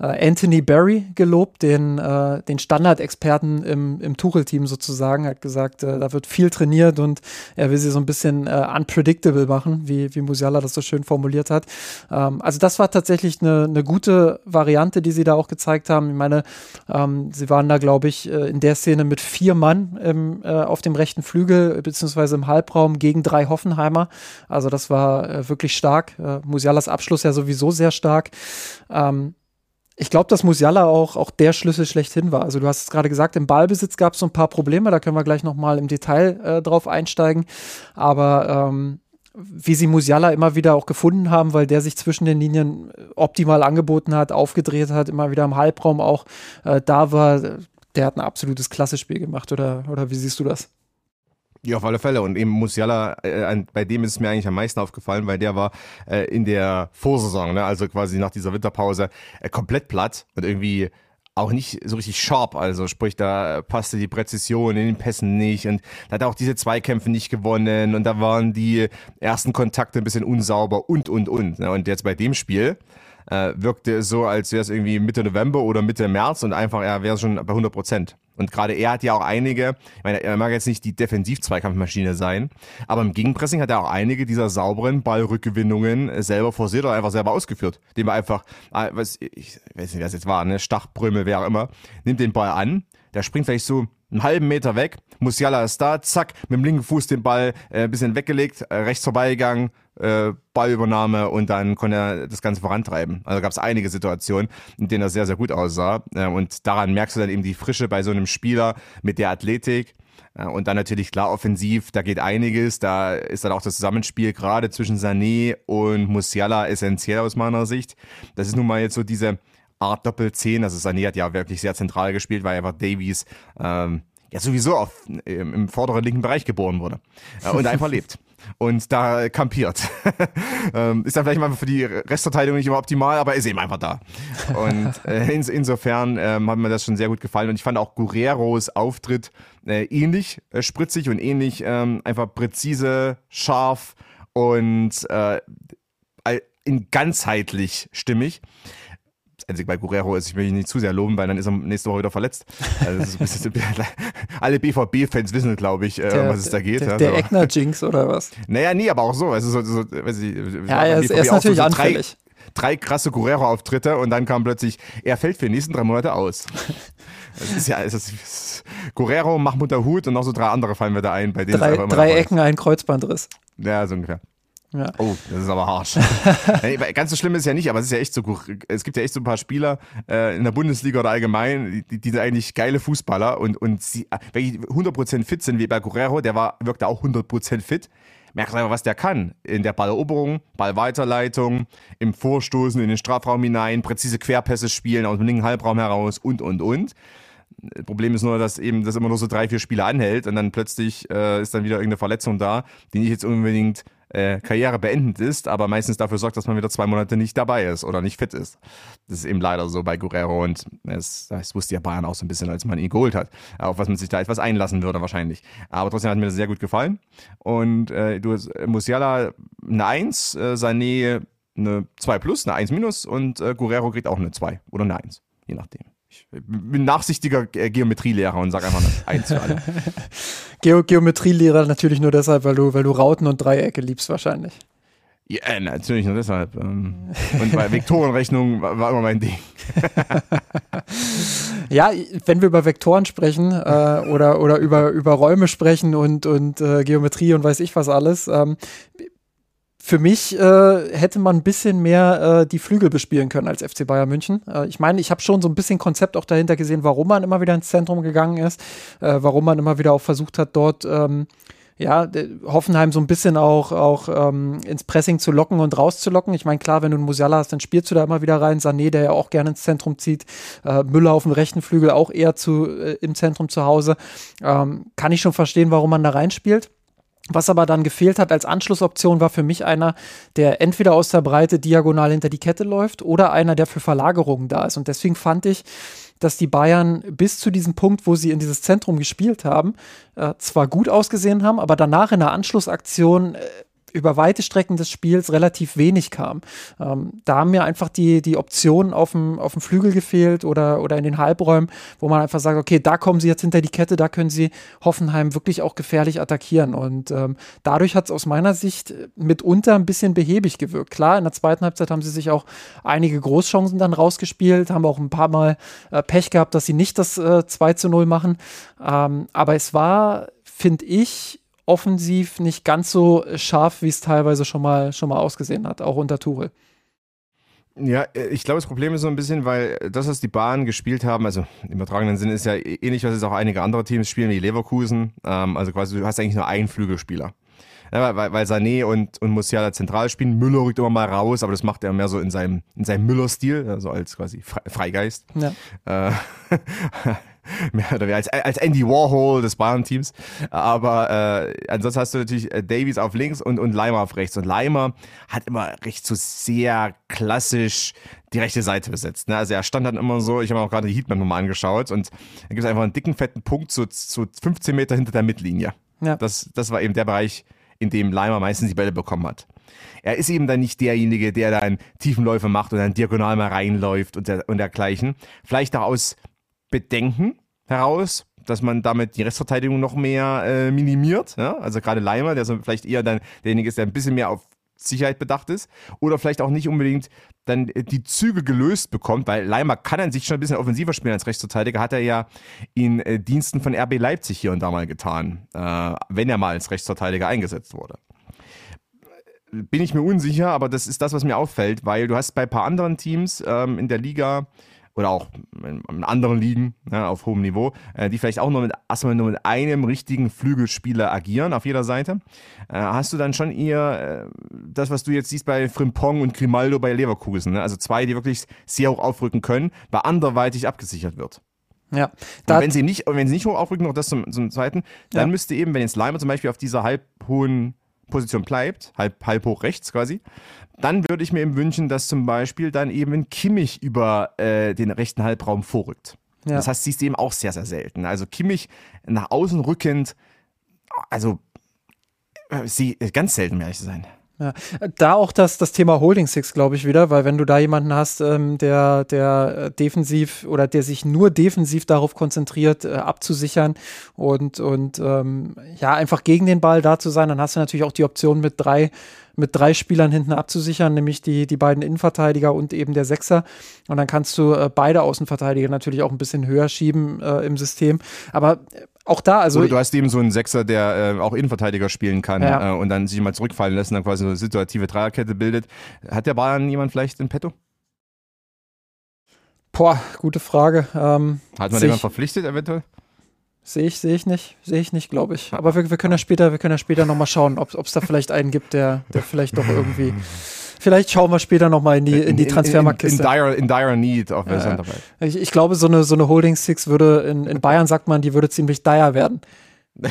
äh, Anthony Barry gelobt, den, äh, den Standardexperten im, im Tuchel-Team sozusagen, hat gesagt, da wird viel trainiert und er will sie so ein bisschen unpredictable machen, wie, wie Musiala das so schön formuliert hat. Ähm, also das war tatsächlich eine, eine gute Variante, die sie da auch gezeigt haben. Ich meine, ähm, sie waren da, glaube ich, in der Szene mit vier Mann im, auf dem rechten Flügel, beziehungsweise im Halbraum gegen drei Hoffenheimer. Also das war wirklich stark. Äh, Musialas Abschluss ja sowieso sehr stark. Ähm, ich glaube, dass Musiala auch, auch der Schlüssel schlechthin war. Also du hast es gerade gesagt, im Ballbesitz gab es so ein paar Probleme, da können wir gleich nochmal im Detail äh, drauf einsteigen. Aber ähm, wie sie Musiala immer wieder auch gefunden haben, weil der sich zwischen den Linien optimal angeboten hat, aufgedreht hat, immer wieder im Halbraum auch äh, da war, der hat ein absolutes Klassespiel gemacht, oder, oder wie siehst du das? Ja, auf alle Fälle. Und eben Musiala, äh, bei dem ist es mir eigentlich am meisten aufgefallen, weil der war äh, in der Vorsaison, ne, also quasi nach dieser Winterpause, äh, komplett platt und irgendwie auch nicht so richtig sharp, also sprich, da passte die Präzision in den Pässen nicht und da hat er auch diese Zweikämpfe nicht gewonnen und da waren die ersten Kontakte ein bisschen unsauber und, und, und. Ne? Und jetzt bei dem Spiel äh, wirkte es so, als wäre es irgendwie Mitte November oder Mitte März und einfach, er wäre schon bei 100 Prozent. Und gerade er hat ja auch einige, ich meine, er mag jetzt nicht die Defensiv-Zweikampfmaschine sein, aber im Gegenpressing hat er auch einige dieser sauberen Ballrückgewinnungen selber forciert oder einfach selber ausgeführt. Dem er einfach, ah, ich weiß nicht, was jetzt war, ne, Stachbrümmel, wer auch immer, nimmt den Ball an, der springt vielleicht so einen halben Meter weg, Musiala ist da, zack, mit dem linken Fuß den Ball äh, ein bisschen weggelegt, äh, rechts vorbeigegangen, äh, Ballübernahme und dann konnte er das Ganze vorantreiben. Also gab es einige Situationen, in denen er sehr, sehr gut aussah. Äh, und daran merkst du dann eben die Frische bei so einem Spieler mit der Athletik. Äh, und dann natürlich klar offensiv, da geht einiges. Da ist dann auch das Zusammenspiel gerade zwischen Sané und Musiala essentiell aus meiner Sicht. Das ist nun mal jetzt so diese Art Doppel-10. Also Sané hat ja wirklich sehr zentral gespielt, weil einfach Davies ähm, ja sowieso auf, im, im vorderen linken Bereich geboren wurde äh, und einfach lebt *laughs* und da kampiert. *laughs* ähm, ist dann vielleicht mal für die Restverteidigung nicht immer optimal, aber ist eben einfach da. Und *laughs* äh, ins, insofern ähm, hat mir das schon sehr gut gefallen und ich fand auch Guerreros Auftritt äh, ähnlich äh, spritzig und ähnlich ähm, einfach präzise, scharf und äh, in ganzheitlich stimmig. Einzig bei Guerrero ist, ich will ihn nicht zu sehr loben, weil dann ist er nächste Woche wieder verletzt. Also bisschen, *laughs* *laughs* alle BVB-Fans wissen, glaube ich, äh, der, was es da geht. Der, der Eckner-Jinx oder was? Naja, nie, aber auch so. Also so, so weiß ich, ja, er ist, er ist natürlich so, so anfällig. Drei, drei krasse Guerrero-Auftritte und dann kam plötzlich, er fällt für die nächsten drei Monate aus. *laughs* Das ist ja, es ist, Guerrero, Mahmoud Hut und noch so drei andere fallen wir da ein, bei denen drei, drei Ecken, ein Kreuzbandriss. Ja, so ungefähr. Ja. Oh, das ist aber harsch. *laughs* Ganz so schlimm ist es ja nicht, aber es ist ja echt so, es gibt ja echt so ein paar Spieler äh, in der Bundesliga oder allgemein, die, die sind eigentlich geile Fußballer und, und sie, wenn die 100% fit sind, wie bei Guerrero, der war, wirkte auch 100% fit, merkst du einfach, was der kann. In der Balleroberung, Ballweiterleitung, im Vorstoßen in den Strafraum hinein, präzise Querpässe spielen aus dem linken Halbraum heraus und, und, und. Problem ist nur, dass eben das immer nur so drei, vier Spiele anhält und dann plötzlich äh, ist dann wieder irgendeine Verletzung da, die nicht jetzt unbedingt äh, Karriere beendend ist, aber meistens dafür sorgt, dass man wieder zwei Monate nicht dabei ist oder nicht fit ist. Das ist eben leider so bei Guerrero und es, das wusste ja Bayern auch so ein bisschen, als man ihn geholt hat, auf was man sich da etwas einlassen würde wahrscheinlich. Aber trotzdem hat mir das sehr gut gefallen und äh, du Musiala eine 1, äh, Sané eine 2 plus, eine 1 minus und äh, Guerrero kriegt auch eine 2 oder eine 1, je nachdem. Ich bin nachsichtiger Geometrielehrer und sage einfach eine eins für alle. *laughs* Geo Geometrielehrer natürlich nur deshalb, weil du, weil du Rauten und Dreiecke liebst wahrscheinlich. Ja, natürlich nur deshalb. Ähm, und bei Vektorenrechnung war immer mein Ding. *laughs* ja, wenn wir über Vektoren sprechen äh, oder, oder über, über Räume sprechen und, und äh, Geometrie und weiß ich was alles, ähm, für mich äh, hätte man ein bisschen mehr äh, die Flügel bespielen können als FC Bayern München. Äh, ich meine, ich habe schon so ein bisschen Konzept auch dahinter gesehen, warum man immer wieder ins Zentrum gegangen ist, äh, warum man immer wieder auch versucht hat, dort ähm, ja, Hoffenheim so ein bisschen auch, auch ähm, ins Pressing zu locken und rauszulocken. Ich meine, klar, wenn du einen Musiala hast, dann spielst du da immer wieder rein. Sané, der ja auch gerne ins Zentrum zieht. Äh, Müller auf dem rechten Flügel auch eher zu, äh, im Zentrum zu Hause. Ähm, kann ich schon verstehen, warum man da reinspielt. Was aber dann gefehlt hat als Anschlussoption war für mich einer, der entweder aus der Breite diagonal hinter die Kette läuft oder einer, der für Verlagerungen da ist. Und deswegen fand ich, dass die Bayern bis zu diesem Punkt, wo sie in dieses Zentrum gespielt haben, äh, zwar gut ausgesehen haben, aber danach in der Anschlussaktion äh, über weite Strecken des Spiels relativ wenig kam. Ähm, da haben mir einfach die, die Optionen auf dem, auf dem Flügel gefehlt oder, oder in den Halbräumen, wo man einfach sagt, okay, da kommen sie jetzt hinter die Kette, da können sie Hoffenheim wirklich auch gefährlich attackieren. Und ähm, dadurch hat es aus meiner Sicht mitunter ein bisschen behäbig gewirkt. Klar, in der zweiten Halbzeit haben sie sich auch einige Großchancen dann rausgespielt, haben auch ein paar Mal äh, Pech gehabt, dass sie nicht das äh, 2 zu 0 machen. Ähm, aber es war, finde ich, offensiv nicht ganz so scharf, wie es teilweise schon mal, schon mal ausgesehen hat, auch unter Tuchel. Ja, ich glaube, das Problem ist so ein bisschen, weil das, was die Bahnen gespielt haben, also im übertragenen Sinne ist ja ähnlich, was jetzt auch einige andere Teams spielen, wie Leverkusen. Ähm, also quasi, du hast eigentlich nur einen Flügelspieler. Ja, weil, weil Sané und, und Musiala zentral spielen. Müller rückt immer mal raus, aber das macht er mehr so in seinem, in seinem Müller-Stil, also als quasi Freigeist. Ja. Äh, *laughs* *laughs* mehr oder weniger als, als Andy Warhol des Bayern-Teams. Aber äh, ansonsten hast du natürlich äh, Davies auf links und, und Leimer auf rechts. Und Leimer hat immer recht so sehr klassisch die rechte Seite besetzt. Ne? Also er stand dann immer so, ich habe auch gerade die Heatmap nochmal angeschaut und da gibt es einfach einen dicken, fetten Punkt so, so 15 Meter hinter der Mittellinie. Ja. Das, das war eben der Bereich, in dem Leimer meistens die Bälle bekommen hat. Er ist eben dann nicht derjenige, der dann Tiefenläufe macht und dann diagonal mal reinläuft und, der, und dergleichen. Vielleicht auch aus Bedenken heraus, dass man damit die Restverteidigung noch mehr äh, minimiert. Ja? Also gerade Leimer, der so vielleicht eher dann derjenige ist, der ein bisschen mehr auf Sicherheit bedacht ist. Oder vielleicht auch nicht unbedingt dann die Züge gelöst bekommt, weil Leimer kann an sich schon ein bisschen offensiver spielen als Rechtsverteidiger, hat er ja in äh, Diensten von RB Leipzig hier und da mal getan, äh, wenn er mal als Rechtsverteidiger eingesetzt wurde bin ich mir unsicher, aber das ist das, was mir auffällt, weil du hast bei ein paar anderen Teams ähm, in der Liga oder auch in anderen Ligen ne, auf hohem Niveau, äh, die vielleicht auch nur mit, erstmal nur mit einem richtigen Flügelspieler agieren auf jeder Seite. Äh, hast du dann schon eher äh, das, was du jetzt siehst bei Frimpong und Grimaldo bei Leverkusen, ne? also zwei, die wirklich sehr hoch aufrücken können, bei anderweitig abgesichert wird. Ja. Und wenn sie nicht, wenn sie nicht hoch aufrücken, noch das zum, zum zweiten, dann ja. müsste eben, wenn jetzt Leimer zum Beispiel auf dieser halb hohen Position bleibt, halb, halb hoch rechts quasi, dann würde ich mir eben wünschen, dass zum Beispiel dann eben Kimmich über äh, den rechten Halbraum vorrückt. Ja. Das heißt, siehst du eben auch sehr, sehr selten. Also Kimmich nach außen rückend, also äh, sie, ganz selten, um ehrlich zu sein. Ja, da auch das, das Thema Holding Six, glaube ich, wieder, weil wenn du da jemanden hast, ähm, der, der äh, defensiv oder der sich nur defensiv darauf konzentriert, äh, abzusichern und, und ähm, ja, einfach gegen den Ball da zu sein, dann hast du natürlich auch die Option mit drei mit drei Spielern hinten abzusichern, nämlich die, die beiden Innenverteidiger und eben der Sechser. Und dann kannst du äh, beide Außenverteidiger natürlich auch ein bisschen höher schieben äh, im System. Aber äh, auch da, also. Oder du hast eben so einen Sechser, der äh, auch Innenverteidiger spielen kann ja. äh, und dann sich mal zurückfallen lässt und dann quasi so eine situative Dreierkette bildet. Hat der Bayern jemand vielleicht in petto? Boah, gute Frage. Ähm, Hat man jemanden verpflichtet eventuell? Sehe ich, sehe ich nicht, sehe ich nicht, glaube ich. Aber wir, wir können ja später, wir können ja später nochmal schauen, ob es da vielleicht einen gibt, der, der vielleicht doch irgendwie. *laughs* Vielleicht schauen wir später nochmal in die, in die Transfermarktkiste. In, in, in, dire, in dire need auf der ja, ich, ich glaube, so eine, so eine Holding Six würde, in, in Bayern sagt man, die würde ziemlich dire werden. *laughs*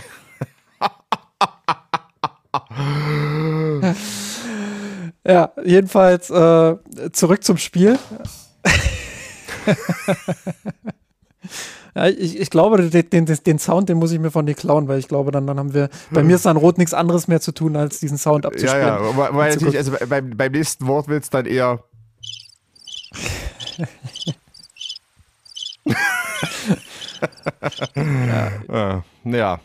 ja, jedenfalls äh, zurück zum Spiel. *laughs* Ja, ich, ich glaube, den, den, den Sound, den muss ich mir von dir klauen, weil ich glaube, dann, dann haben wir, bei mir ist dann Rot nichts anderes mehr zu tun, als diesen Sound abzuspielen. Ja, ja, weil, weil natürlich, also beim, beim nächsten Wort wird es dann eher. *laughs* ja. *laughs* ja.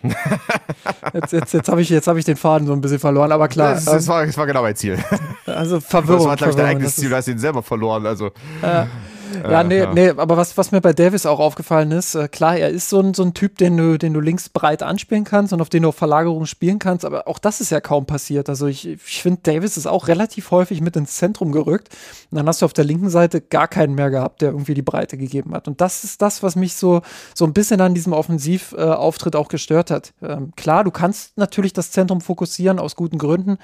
Jetzt, jetzt, jetzt habe ich, hab ich den Faden so ein bisschen verloren, aber klar. Das, das, war, das war genau mein Ziel. Also Verwirrung. Das war, glaube ich, dein eigenes Ziel, du hast ihn selber verloren. Also. Ja. Ja, nee, nee, aber was, was mir bei Davis auch aufgefallen ist, äh, klar, er ist so ein, so ein Typ, den du, den du links breit anspielen kannst und auf den du auf Verlagerung spielen kannst, aber auch das ist ja kaum passiert. Also ich, ich finde, Davis ist auch relativ häufig mit ins Zentrum gerückt und dann hast du auf der linken Seite gar keinen mehr gehabt, der irgendwie die Breite gegeben hat. Und das ist das, was mich so, so ein bisschen an diesem Offensivauftritt auch gestört hat. Ähm, klar, du kannst natürlich das Zentrum fokussieren aus guten Gründen,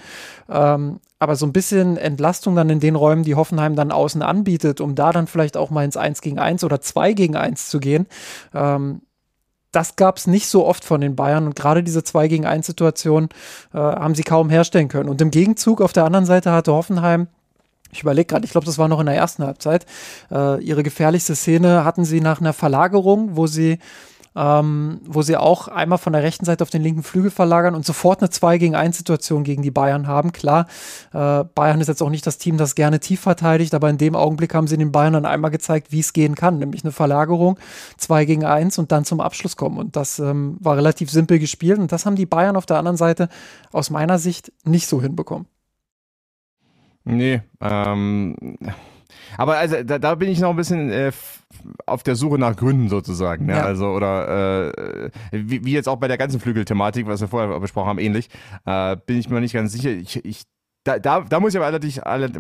ähm, aber so ein bisschen Entlastung dann in den Räumen, die Hoffenheim dann außen anbietet, um da dann vielleicht auch mal ins 1 gegen 1 oder 2 gegen 1 zu gehen. Ähm, das gab es nicht so oft von den Bayern und gerade diese 2 gegen 1 Situation äh, haben sie kaum herstellen können. Und im Gegenzug auf der anderen Seite hatte Hoffenheim ich überlege gerade, ich glaube, das war noch in der ersten Halbzeit. Äh, ihre gefährlichste Szene hatten sie nach einer Verlagerung, wo sie ähm, wo sie auch einmal von der rechten Seite auf den linken Flügel verlagern und sofort eine 2 gegen 1 Situation gegen die Bayern haben. Klar, äh, Bayern ist jetzt auch nicht das Team, das gerne tief verteidigt, aber in dem Augenblick haben sie den Bayern dann einmal gezeigt, wie es gehen kann, nämlich eine Verlagerung, 2 gegen 1 und dann zum Abschluss kommen. Und das ähm, war relativ simpel gespielt und das haben die Bayern auf der anderen Seite aus meiner Sicht nicht so hinbekommen. Nee, ähm, aber also da, da bin ich noch ein bisschen äh, auf der Suche nach Gründen sozusagen. Ne? Ja. Also oder äh, wie, wie, jetzt auch bei der ganzen Flügelthematik, was wir vorher besprochen haben, ähnlich, äh, bin ich mir nicht ganz sicher. Ich, ich da, da, da muss ich aber allerdings alle,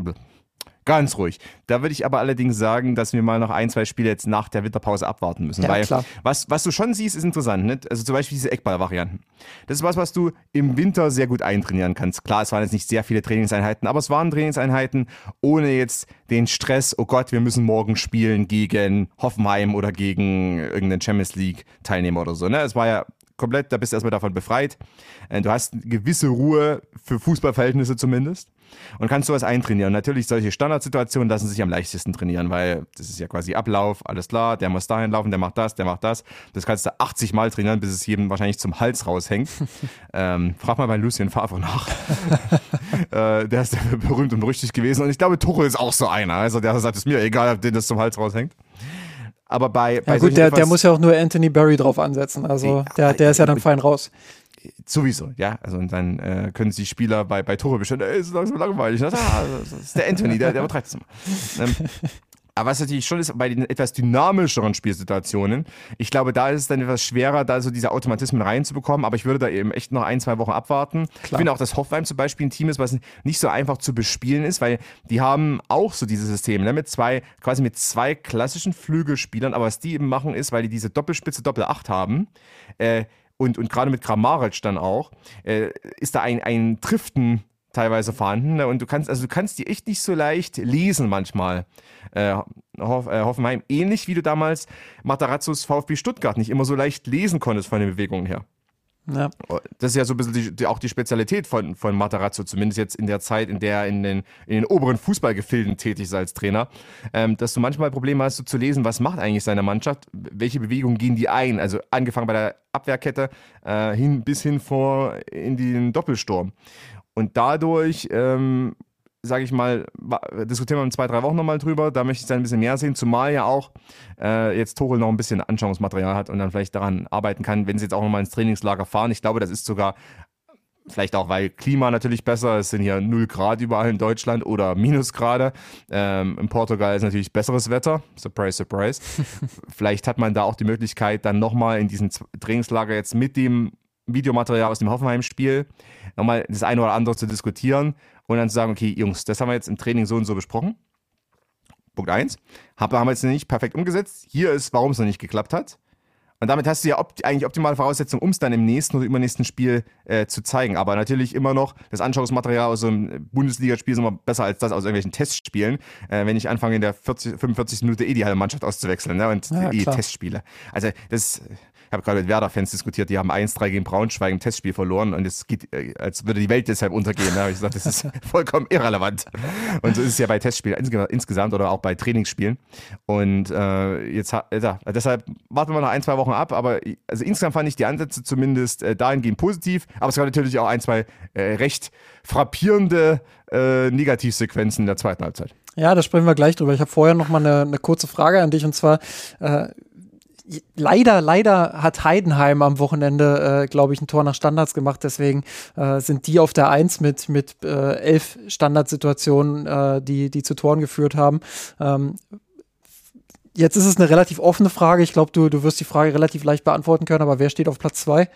Ganz ruhig. Da würde ich aber allerdings sagen, dass wir mal noch ein, zwei Spiele jetzt nach der Winterpause abwarten müssen. Ja, weil klar. Was, was du schon siehst, ist interessant. Ne? Also zum Beispiel diese Eckball-Varianten. Das ist was, was du im Winter sehr gut eintrainieren kannst. Klar, es waren jetzt nicht sehr viele Trainingseinheiten, aber es waren Trainingseinheiten ohne jetzt den Stress, oh Gott, wir müssen morgen spielen gegen Hoffenheim oder gegen irgendeinen Champions League-Teilnehmer oder so. Ne? Es war ja komplett, da bist du erstmal davon befreit. Äh, du hast eine gewisse Ruhe für Fußballverhältnisse zumindest und kannst sowas eintrainieren. Natürlich, solche Standardsituationen lassen sich am leichtesten trainieren, weil das ist ja quasi Ablauf, alles klar, der muss dahin laufen, der macht das, der macht das. Das kannst du 80 Mal trainieren, bis es jedem wahrscheinlich zum Hals raushängt. *laughs* ähm, frag mal bei Lucien Favre nach. *laughs* äh, der ist berühmt und berüchtigt gewesen und ich glaube, Tuchel ist auch so einer. Also der sagt, es mir egal, ob den das zum Hals raushängt. Aber bei, bei ja, gut, der, der muss ja auch nur Anthony Barry drauf ansetzen. Also der, der ist ja dann fein raus. Sowieso, ja. Also und dann äh, können sich Spieler bei, bei Tore bestellen, ey, ist langsam langweilig. Das, ah, das ist der Anthony, der, der übertreibt es immer. Ähm, aber was natürlich schon ist, bei den etwas dynamischeren Spielsituationen, ich glaube, da ist es dann etwas schwerer, da so diese Automatismen reinzubekommen. Aber ich würde da eben echt noch ein, zwei Wochen abwarten. Klar. Ich finde auch, dass Hoffenheim zum Beispiel ein Team ist, was nicht so einfach zu bespielen ist, weil die haben auch so dieses System, ne, mit zwei, quasi mit zwei klassischen Flügelspielern. Aber was die eben machen ist, weil die diese Doppelspitze Doppel-8 haben, äh, und, und gerade mit Kramaric dann auch, äh, ist da ein, ein Triften teilweise vorhanden. Ne? Und du kannst, also du kannst die echt nicht so leicht lesen manchmal. Äh, Hoff, äh, Hoffenheim, ähnlich wie du damals Matarazzos VfB Stuttgart nicht immer so leicht lesen konntest von den Bewegungen her. Ja. Das ist ja so ein bisschen die, die, auch die Spezialität von, von Matarazzo, zumindest jetzt in der Zeit, in der er in den, in den oberen Fußballgefilden tätig ist als Trainer, ähm, dass du manchmal Probleme hast, so zu lesen, was macht eigentlich seine Mannschaft, welche Bewegungen gehen die ein, also angefangen bei der Abwehrkette äh, hin bis hin vor in den Doppelsturm. Und dadurch ähm, sage ich mal, diskutieren wir in zwei, drei Wochen nochmal drüber. Da möchte ich dann ein bisschen mehr sehen, zumal ja auch äh, jetzt Torel noch ein bisschen Anschauungsmaterial hat und dann vielleicht daran arbeiten kann, wenn sie jetzt auch nochmal ins Trainingslager fahren. Ich glaube, das ist sogar Vielleicht auch, weil Klima natürlich besser ist. Es sind hier 0 Grad überall in Deutschland oder Minusgrade. Ähm, in Portugal ist natürlich besseres Wetter. Surprise, surprise. *laughs* Vielleicht hat man da auch die Möglichkeit, dann nochmal in diesem Trainingslager jetzt mit dem Videomaterial aus dem Hoffenheim-Spiel nochmal das eine oder andere zu diskutieren und dann zu sagen, okay, Jungs, das haben wir jetzt im Training so und so besprochen. Punkt 1. Haben wir jetzt nicht perfekt umgesetzt. Hier ist, warum es noch nicht geklappt hat. Und damit hast du ja opt eigentlich optimale Voraussetzungen, um es dann im nächsten oder übernächsten Spiel äh, zu zeigen. Aber natürlich immer noch, das Anschauungsmaterial aus so einem Bundesligaspiel ist immer besser als das aus irgendwelchen Testspielen. Äh, wenn ich anfange, in der 40, 45. Minute eh die halbe Mannschaft auszuwechseln ne? und ja, eh Testspiele. Also das habe gerade mit Werder-Fans diskutiert, die haben 1-3 gegen Braunschweig im Testspiel verloren und es geht, äh, als würde die Welt deshalb untergehen. Da habe ich gesagt, das ist *laughs* vollkommen irrelevant. Und so ist es ja bei Testspielen insgesamt oder auch bei Trainingsspielen. Und äh, jetzt ja, deshalb warten wir noch ein, zwei Wochen ab, aber also insgesamt fand ich die Ansätze zumindest äh, dahingehend positiv, aber es gab natürlich auch ein, zwei äh, recht frappierende äh, Negativsequenzen in der zweiten Halbzeit. Ja, da sprechen wir gleich drüber. Ich habe vorher noch mal eine, eine kurze Frage an dich und zwar äh, leider, leider hat Heidenheim am Wochenende, äh, glaube ich, ein Tor nach Standards gemacht. Deswegen äh, sind die auf der Eins mit, mit äh, elf Standardsituationen, äh, die, die zu Toren geführt haben. Ähm, Jetzt ist es eine relativ offene Frage. Ich glaube, du, du wirst die Frage relativ leicht beantworten können, aber wer steht auf Platz 2?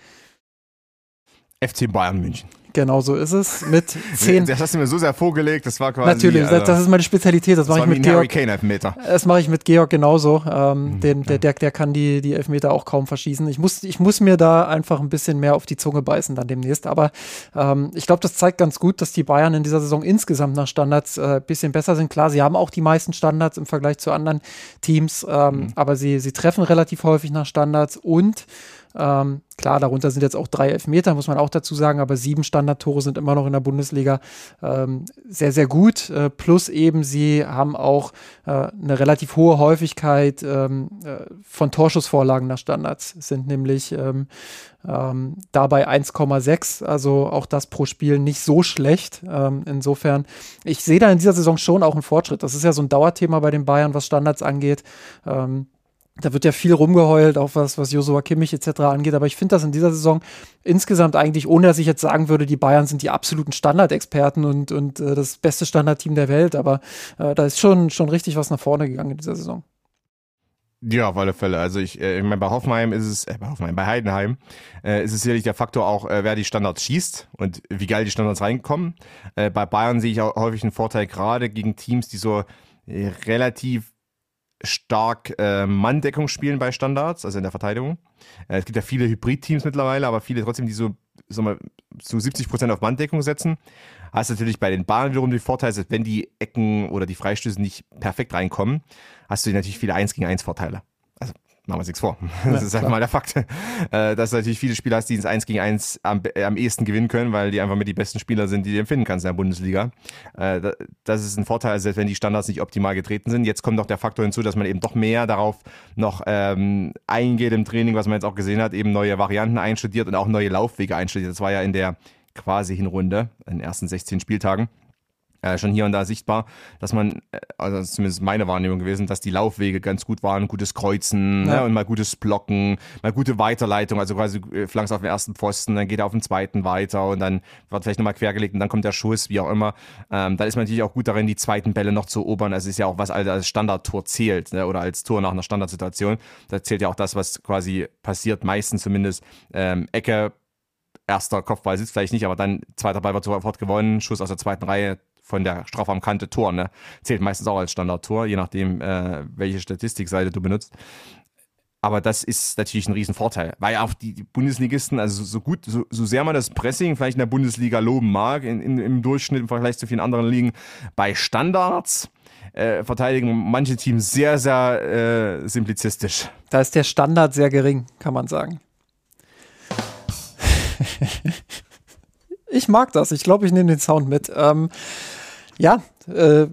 FC Bayern München. Genau so ist es. Mit *laughs* zehn. Das hast du mir so sehr vorgelegt, das war quasi. Natürlich, also, das ist meine Spezialität. Das, das mache ich mit Georg. Elfmeter. Das mache ich mit Georg genauso. Ähm, mhm, den, der, der, der kann die, die Elfmeter auch kaum verschießen. Ich muss, ich muss mir da einfach ein bisschen mehr auf die Zunge beißen dann demnächst. Aber ähm, ich glaube, das zeigt ganz gut, dass die Bayern in dieser Saison insgesamt nach Standards ein äh, bisschen besser sind. Klar, sie haben auch die meisten Standards im Vergleich zu anderen Teams, ähm, mhm. aber sie, sie treffen relativ häufig nach Standards und ähm, klar, darunter sind jetzt auch drei Elfmeter, muss man auch dazu sagen, aber sieben Standardtore sind immer noch in der Bundesliga ähm, sehr, sehr gut. Äh, plus eben, sie haben auch äh, eine relativ hohe Häufigkeit ähm, äh, von Torschussvorlagen nach Standards, sind nämlich ähm, ähm, dabei 1,6, also auch das pro Spiel nicht so schlecht. Ähm, insofern, ich sehe da in dieser Saison schon auch einen Fortschritt. Das ist ja so ein Dauerthema bei den Bayern, was Standards angeht. Da wird ja viel rumgeheult, auch was, was Josua Kimmich etc. angeht. Aber ich finde das in dieser Saison insgesamt eigentlich, ohne dass ich jetzt sagen würde, die Bayern sind die absoluten Standardexperten und, und äh, das beste Standardteam der Welt. Aber äh, da ist schon, schon richtig was nach vorne gegangen in dieser Saison. Ja, auf alle Fälle. Also ich, äh, ich meine, bei Hoffenheim ist es, äh, bei Hoffenheim, bei Heidenheim äh, ist es sicherlich der Faktor auch, äh, wer die Standards schießt und wie geil die Standards reinkommen. Äh, bei Bayern sehe ich auch häufig einen Vorteil, gerade gegen Teams, die so äh, relativ stark äh, Manndeckung spielen bei Standards, also in der Verteidigung. Äh, es gibt ja viele Hybrid-Teams mittlerweile, aber viele trotzdem, die so, sag mal, zu 70 Prozent auf Manndeckung setzen. Hast natürlich bei den Bahnen wiederum die Vorteile, dass wenn die Ecken oder die Freistöße nicht perfekt reinkommen, hast du natürlich viele 1 gegen 1 Vorteile machen wir uns nichts vor. *laughs* Das ja, ist einfach mal der Fakt. Äh, dass du natürlich viele Spieler hast, die ins 1 gegen 1 am, am ehesten gewinnen können, weil die einfach mit die besten Spieler sind, die du empfinden kannst in der Bundesliga. Äh, das ist ein Vorteil, selbst wenn die Standards nicht optimal getreten sind. Jetzt kommt noch der Faktor hinzu, dass man eben doch mehr darauf noch ähm, eingeht im Training, was man jetzt auch gesehen hat, eben neue Varianten einstudiert und auch neue Laufwege einstudiert. Das war ja in der quasi Hinrunde, in den ersten 16 Spieltagen äh, schon hier und da sichtbar, dass man, äh, also zumindest meine Wahrnehmung gewesen, dass die Laufwege ganz gut waren, gutes Kreuzen ja. ne, und mal gutes Blocken, mal gute Weiterleitung, also quasi äh, flanks auf den ersten Pfosten, dann geht er auf den zweiten weiter und dann wird vielleicht nochmal quergelegt und dann kommt der Schuss, wie auch immer. Ähm, da ist man natürlich auch gut darin, die zweiten Bälle noch zu erobern. Also ist ja auch, was als Standardtor zählt ne, oder als Tor nach einer Standardsituation. Da zählt ja auch das, was quasi passiert, meistens zumindest ähm, Ecke, erster Kopfball sitzt vielleicht nicht, aber dann zweiter Ball wird sofort gewonnen, Schuss aus der zweiten Reihe, von der Strafraumkante Tor, ne? Zählt meistens auch als Standardtor, je nachdem, äh, welche Statistikseite du benutzt. Aber das ist natürlich ein Riesenvorteil, weil auch die Bundesligisten, also so gut, so, so sehr man das Pressing vielleicht in der Bundesliga loben mag, in, in, im Durchschnitt im Vergleich zu vielen anderen Ligen, bei Standards äh, verteidigen manche Teams sehr, sehr äh, simplizistisch. Da ist der Standard sehr gering, kann man sagen. *laughs* ich mag das. Ich glaube, ich nehme den Sound mit. Ähm, ja, äh,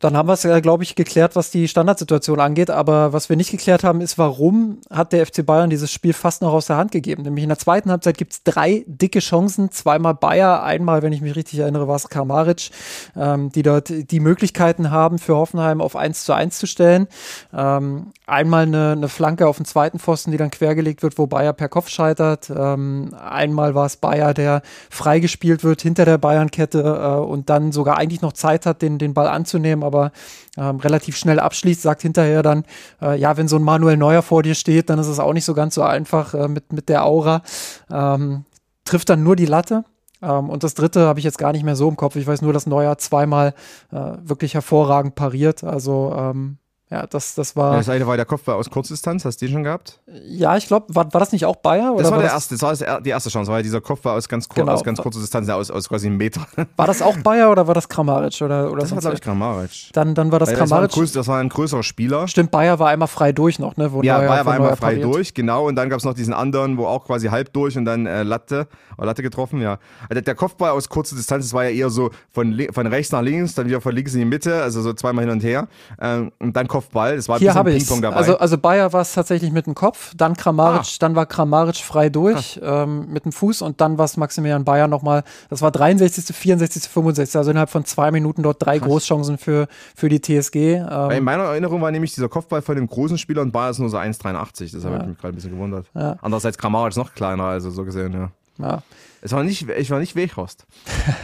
dann haben wir es, glaube ich, geklärt, was die Standardsituation angeht. Aber was wir nicht geklärt haben, ist, warum hat der FC Bayern dieses Spiel fast noch aus der Hand gegeben? Nämlich in der zweiten Halbzeit gibt es drei dicke Chancen. Zweimal Bayer, einmal, wenn ich mich richtig erinnere, war es Kamaric, ähm, die dort die Möglichkeiten haben, für Hoffenheim auf 1 zu 1 zu stellen. Ähm, einmal eine, eine, Flanke auf den zweiten Pfosten, die dann quergelegt wird, wo Bayer per Kopf scheitert. Ähm, einmal war es Bayer, der freigespielt wird hinter der Bayernkette äh, und dann sogar eigentlich noch Zeit hat, den, den Ball anzunehmen, aber aber ähm, relativ schnell abschließt, sagt hinterher dann, äh, ja, wenn so ein Manuel Neuer vor dir steht, dann ist es auch nicht so ganz so einfach äh, mit, mit der Aura. Ähm, trifft dann nur die Latte. Ähm, und das dritte habe ich jetzt gar nicht mehr so im Kopf. Ich weiß nur, dass Neuer zweimal äh, wirklich hervorragend pariert. Also ähm, ja, das, das war. Ja, das eine war der Kopfball aus Kurzdistanz, hast du den schon gehabt? Ja, ich glaube, war, war das nicht auch Bayer? Oder das war, war der das erste, das war die erste Chance, war dieser Kopfball aus ganz, kur genau. aus ganz kurzer Distanz, aus, aus quasi einem Meter. *laughs* War das auch Bayer oder war das Kramaric? Oder, oder das war, glaube ich, Kramaric. Dann, dann war das Weil Kramaric. Das war, größ, das war, ein größerer Spieler. Stimmt, Bayer war einmal frei durch noch, ne? Wo ja, Neuer, Bayer war einmal frei pariert. durch, genau. Und dann gab es noch diesen anderen, wo auch quasi halb durch und dann äh, Latte, oh, Latte getroffen, ja. Also der Kopfball aus kurzer Distanz, das war ja eher so von, von rechts nach links, dann wieder von links in die Mitte, also so zweimal hin und her. Ähm, und dann Kopfball, das war Hier habe ich Also, also Bayer war es tatsächlich mit dem Kopf, dann Kramaric, ah. dann war Kramaric frei durch ähm, mit dem Fuß und dann war es Maximilian Bayer nochmal, das war 63., 64., 65., also innerhalb von zwei Minuten dort drei Krass. Großchancen für, für die TSG. Ähm, in meiner Erinnerung war nämlich dieser Kopfball von dem großen Spieler und Bayer ist nur so 1,83, das ja. habe ich mich gerade ein bisschen gewundert. Ja. Andererseits Kramaric noch kleiner, also so gesehen, ja. Ja. Es war nicht, ich war nicht Weghorst.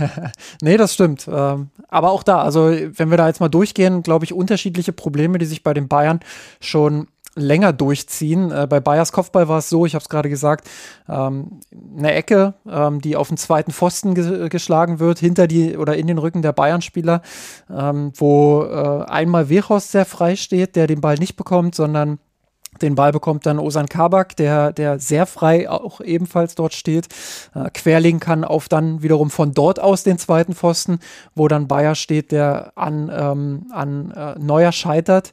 *laughs* nee, das stimmt. Ähm, aber auch da, also wenn wir da jetzt mal durchgehen, glaube ich, unterschiedliche Probleme, die sich bei den Bayern schon länger durchziehen. Äh, bei Bayers Kopfball war es so, ich habe es gerade gesagt, ähm, eine Ecke, ähm, die auf den zweiten Pfosten ge geschlagen wird, hinter die oder in den Rücken der Bayern-Spieler, wo äh, einmal Wehorst sehr frei steht, der den Ball nicht bekommt, sondern den Ball bekommt dann Osan Kabak, der, der sehr frei auch ebenfalls dort steht, äh, querlegen kann auf dann wiederum von dort aus den zweiten Pfosten, wo dann Bayer steht, der an, ähm, an äh, Neuer scheitert.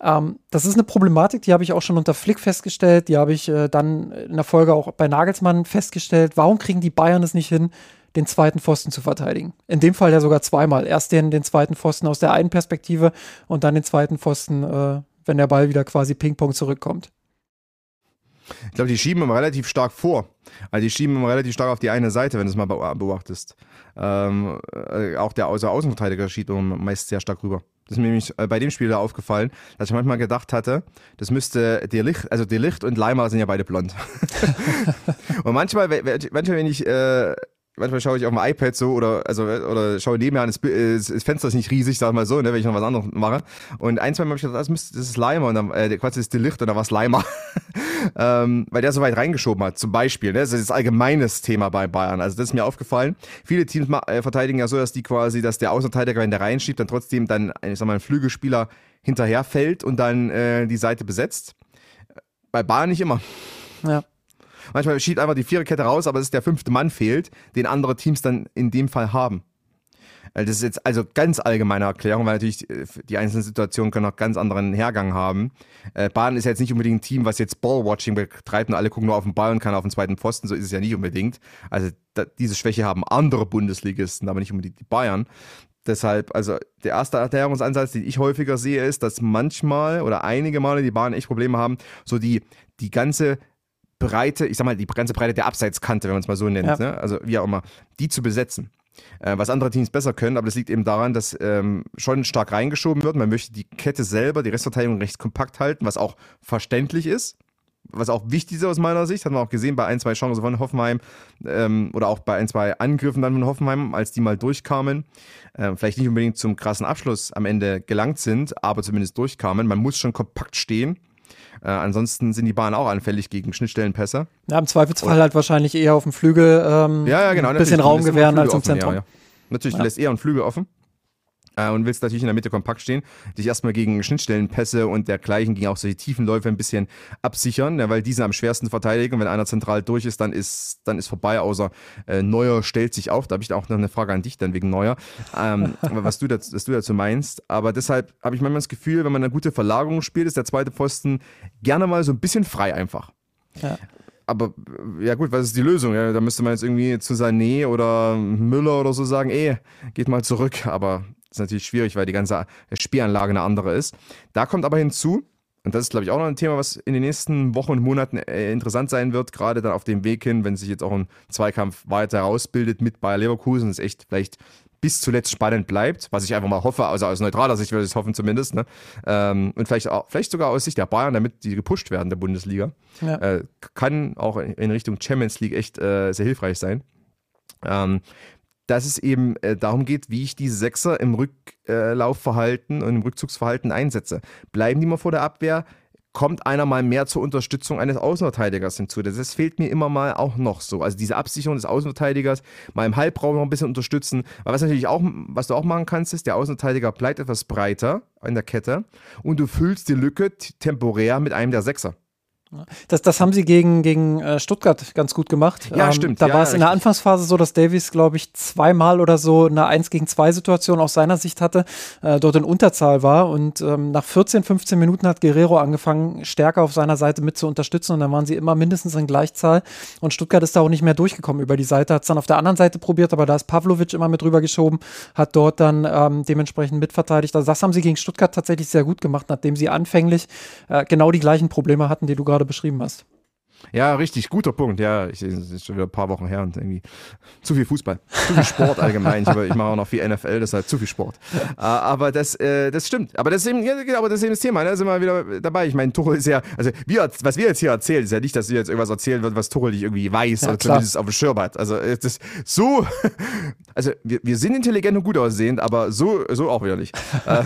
Ähm, das ist eine Problematik, die habe ich auch schon unter Flick festgestellt, die habe ich äh, dann in der Folge auch bei Nagelsmann festgestellt. Warum kriegen die Bayern es nicht hin, den zweiten Pfosten zu verteidigen? In dem Fall ja sogar zweimal. Erst den, den zweiten Pfosten aus der einen Perspektive und dann den zweiten Pfosten, äh, wenn der Ball wieder quasi Ping-Pong zurückkommt. Ich glaube, die schieben immer relativ stark vor. Also die schieben immer relativ stark auf die eine Seite, wenn du es mal beobachtest. Ähm, äh, auch der Außer Außenverteidiger schiebt meist sehr stark rüber. Das ist mir nämlich äh, bei dem Spiel da aufgefallen, dass ich manchmal gedacht hatte, das müsste der Licht, also der Licht und Leimer sind ja beide blond. *laughs* und manchmal, manchmal, wenn ich äh, manchmal schaue ich auf dem iPad so oder also oder schaue nebenher an, das, das, Fenster ist nicht riesig, sag mal so, ne, wenn ich noch was anderes mache. Und ein, zwei Mal habe ich gedacht, das, müsste, das ist Leimer und dann äh, quasi ist die Licht und dann war es Leimer. *laughs* ähm, weil der so weit reingeschoben hat, zum Beispiel. Ne? Das ist ein allgemeines Thema bei Bayern. Also das ist mir aufgefallen. Viele Teams äh, verteidigen ja so, dass die quasi, dass der Außenverteidiger, wenn der reinschiebt, dann trotzdem dann, ich sag mal, ein Flügelspieler hinterherfällt und dann äh, die Seite besetzt. Bei Bayern nicht immer. Ja. Manchmal schiebt einfach die Viererkette raus, aber es ist der fünfte Mann fehlt, den andere Teams dann in dem Fall haben. Das ist jetzt also ganz allgemeine Erklärung, weil natürlich äh, die einzelnen Situationen können auch ganz anderen Hergang haben. Äh, Baden ist jetzt nicht unbedingt ein Team, was jetzt Ballwatching betreibt und alle gucken nur auf den Ball und kann auf den zweiten Pfosten. So ist es ja nicht unbedingt. Also diese Schwäche haben andere Bundesligisten, aber nicht unbedingt die Bayern. Deshalb, also der erste Erklärungsansatz, den ich häufiger sehe, ist, dass manchmal oder einige Male die Bayern echt Probleme haben, so die, die ganze Breite, ich sag mal, die ganze Breite der Abseitskante, wenn man es mal so nennt, ja. ne? also wie auch immer, die zu besetzen. Äh, was andere Teams besser können, aber das liegt eben daran, dass ähm, schon stark reingeschoben wird. Man möchte die Kette selber, die Restverteidigung recht kompakt halten, was auch verständlich ist. Was auch wichtig ist aus meiner Sicht, hat man auch gesehen bei ein, zwei Chancen von Hoffenheim ähm, oder auch bei ein, zwei Angriffen dann von Hoffenheim, als die mal durchkamen. Äh, vielleicht nicht unbedingt zum krassen Abschluss am Ende gelangt sind, aber zumindest durchkamen. Man muss schon kompakt stehen äh, ansonsten sind die Bahnen auch anfällig gegen Schnittstellenpässe. Ja, im Zweifelsfall Oder? halt wahrscheinlich eher auf dem Flügel ähm, ja, ja, genau, ein bisschen Raum gewähren als im Zentrum. Ja, ja. Natürlich, du lässt eher einen Flügel offen äh, und willst natürlich in der Mitte kompakt stehen, dich erstmal gegen Schnittstellenpässe und dergleichen, gegen auch solche Tiefenläufe ein bisschen absichern, ja, weil die sind am schwersten verteidigen. Wenn einer zentral durch ist, dann ist, dann ist vorbei, außer äh, Neuer stellt sich auf. Da habe ich auch noch eine Frage an dich dann wegen Neuer, ähm, *laughs* was, du dazu, was du dazu meinst. Aber deshalb habe ich manchmal das Gefühl, wenn man eine gute Verlagerung spielt, ist der zweite Pfosten gerne mal so ein bisschen frei einfach. Ja aber ja gut, was ist die Lösung? Ja, da müsste man jetzt irgendwie zu Sané oder Müller oder so sagen, ey, geht mal zurück. Aber ist natürlich schwierig, weil die ganze Spielanlage eine andere ist. Da kommt aber hinzu, und das ist, glaube ich, auch noch ein Thema, was in den nächsten Wochen und Monaten äh, interessant sein wird, gerade dann auf dem Weg hin, wenn sich jetzt auch ein Zweikampf weiter herausbildet mit Bayer Leverkusen, es echt vielleicht bis zuletzt spannend bleibt, was ich einfach mal hoffe, also aus neutraler Sicht würde ich es hoffen zumindest, ne? Ähm, und vielleicht, auch, vielleicht sogar aus Sicht der Bayern, damit die gepusht werden der Bundesliga, ja. äh, kann auch in Richtung Champions League echt äh, sehr hilfreich sein. Ähm, dass es eben äh, darum geht, wie ich diese Sechser im Rücklaufverhalten und im Rückzugsverhalten einsetze. Bleiben die mal vor der Abwehr? Kommt einer mal mehr zur Unterstützung eines Außenverteidigers hinzu? Das, das fehlt mir immer mal auch noch so. Also diese Absicherung des Außenverteidigers, mal im Halbraum noch ein bisschen unterstützen. Aber was natürlich auch, was du auch machen kannst, ist, der Außenverteidiger bleibt etwas breiter in der Kette und du füllst die Lücke temporär mit einem der Sechser. Das, das haben sie gegen, gegen äh, Stuttgart ganz gut gemacht. Ja, ähm, stimmt. Da ja, war es in der Anfangsphase so, dass Davies, glaube ich, zweimal oder so eine 1 gegen 2 Situation aus seiner Sicht hatte, äh, dort in Unterzahl war. Und ähm, nach 14, 15 Minuten hat Guerrero angefangen, stärker auf seiner Seite mit zu unterstützen. Und dann waren sie immer mindestens in Gleichzahl. Und Stuttgart ist da auch nicht mehr durchgekommen über die Seite. Hat es dann auf der anderen Seite probiert, aber da ist Pavlovic immer mit rüber geschoben, hat dort dann ähm, dementsprechend mitverteidigt. Also das haben sie gegen Stuttgart tatsächlich sehr gut gemacht, nachdem sie anfänglich äh, genau die gleichen Probleme hatten, die du gerade beschrieben hast. Ja, richtig, guter Punkt. Ja, ich, ist schon wieder ein paar Wochen her und irgendwie zu viel Fußball, zu viel Sport allgemein. Ich, ich mache auch noch viel NFL, deshalb zu viel Sport. Äh, aber das, äh, das stimmt. Aber das ist eben, ja, genau, aber das ist eben das Thema. Da ne? sind wir wieder dabei. Ich meine, Tuchel ist ja, also wir, was wir jetzt hier erzählen, ist ja nicht, dass wir jetzt irgendwas erzählen wird, was Tuchel nicht irgendwie weiß ja, oder klar. zumindest auf dem Schirm hat. Also das ist so, *laughs* also wir, wir sind intelligent und gut aussehend, aber so, so auch wieder nicht. äh,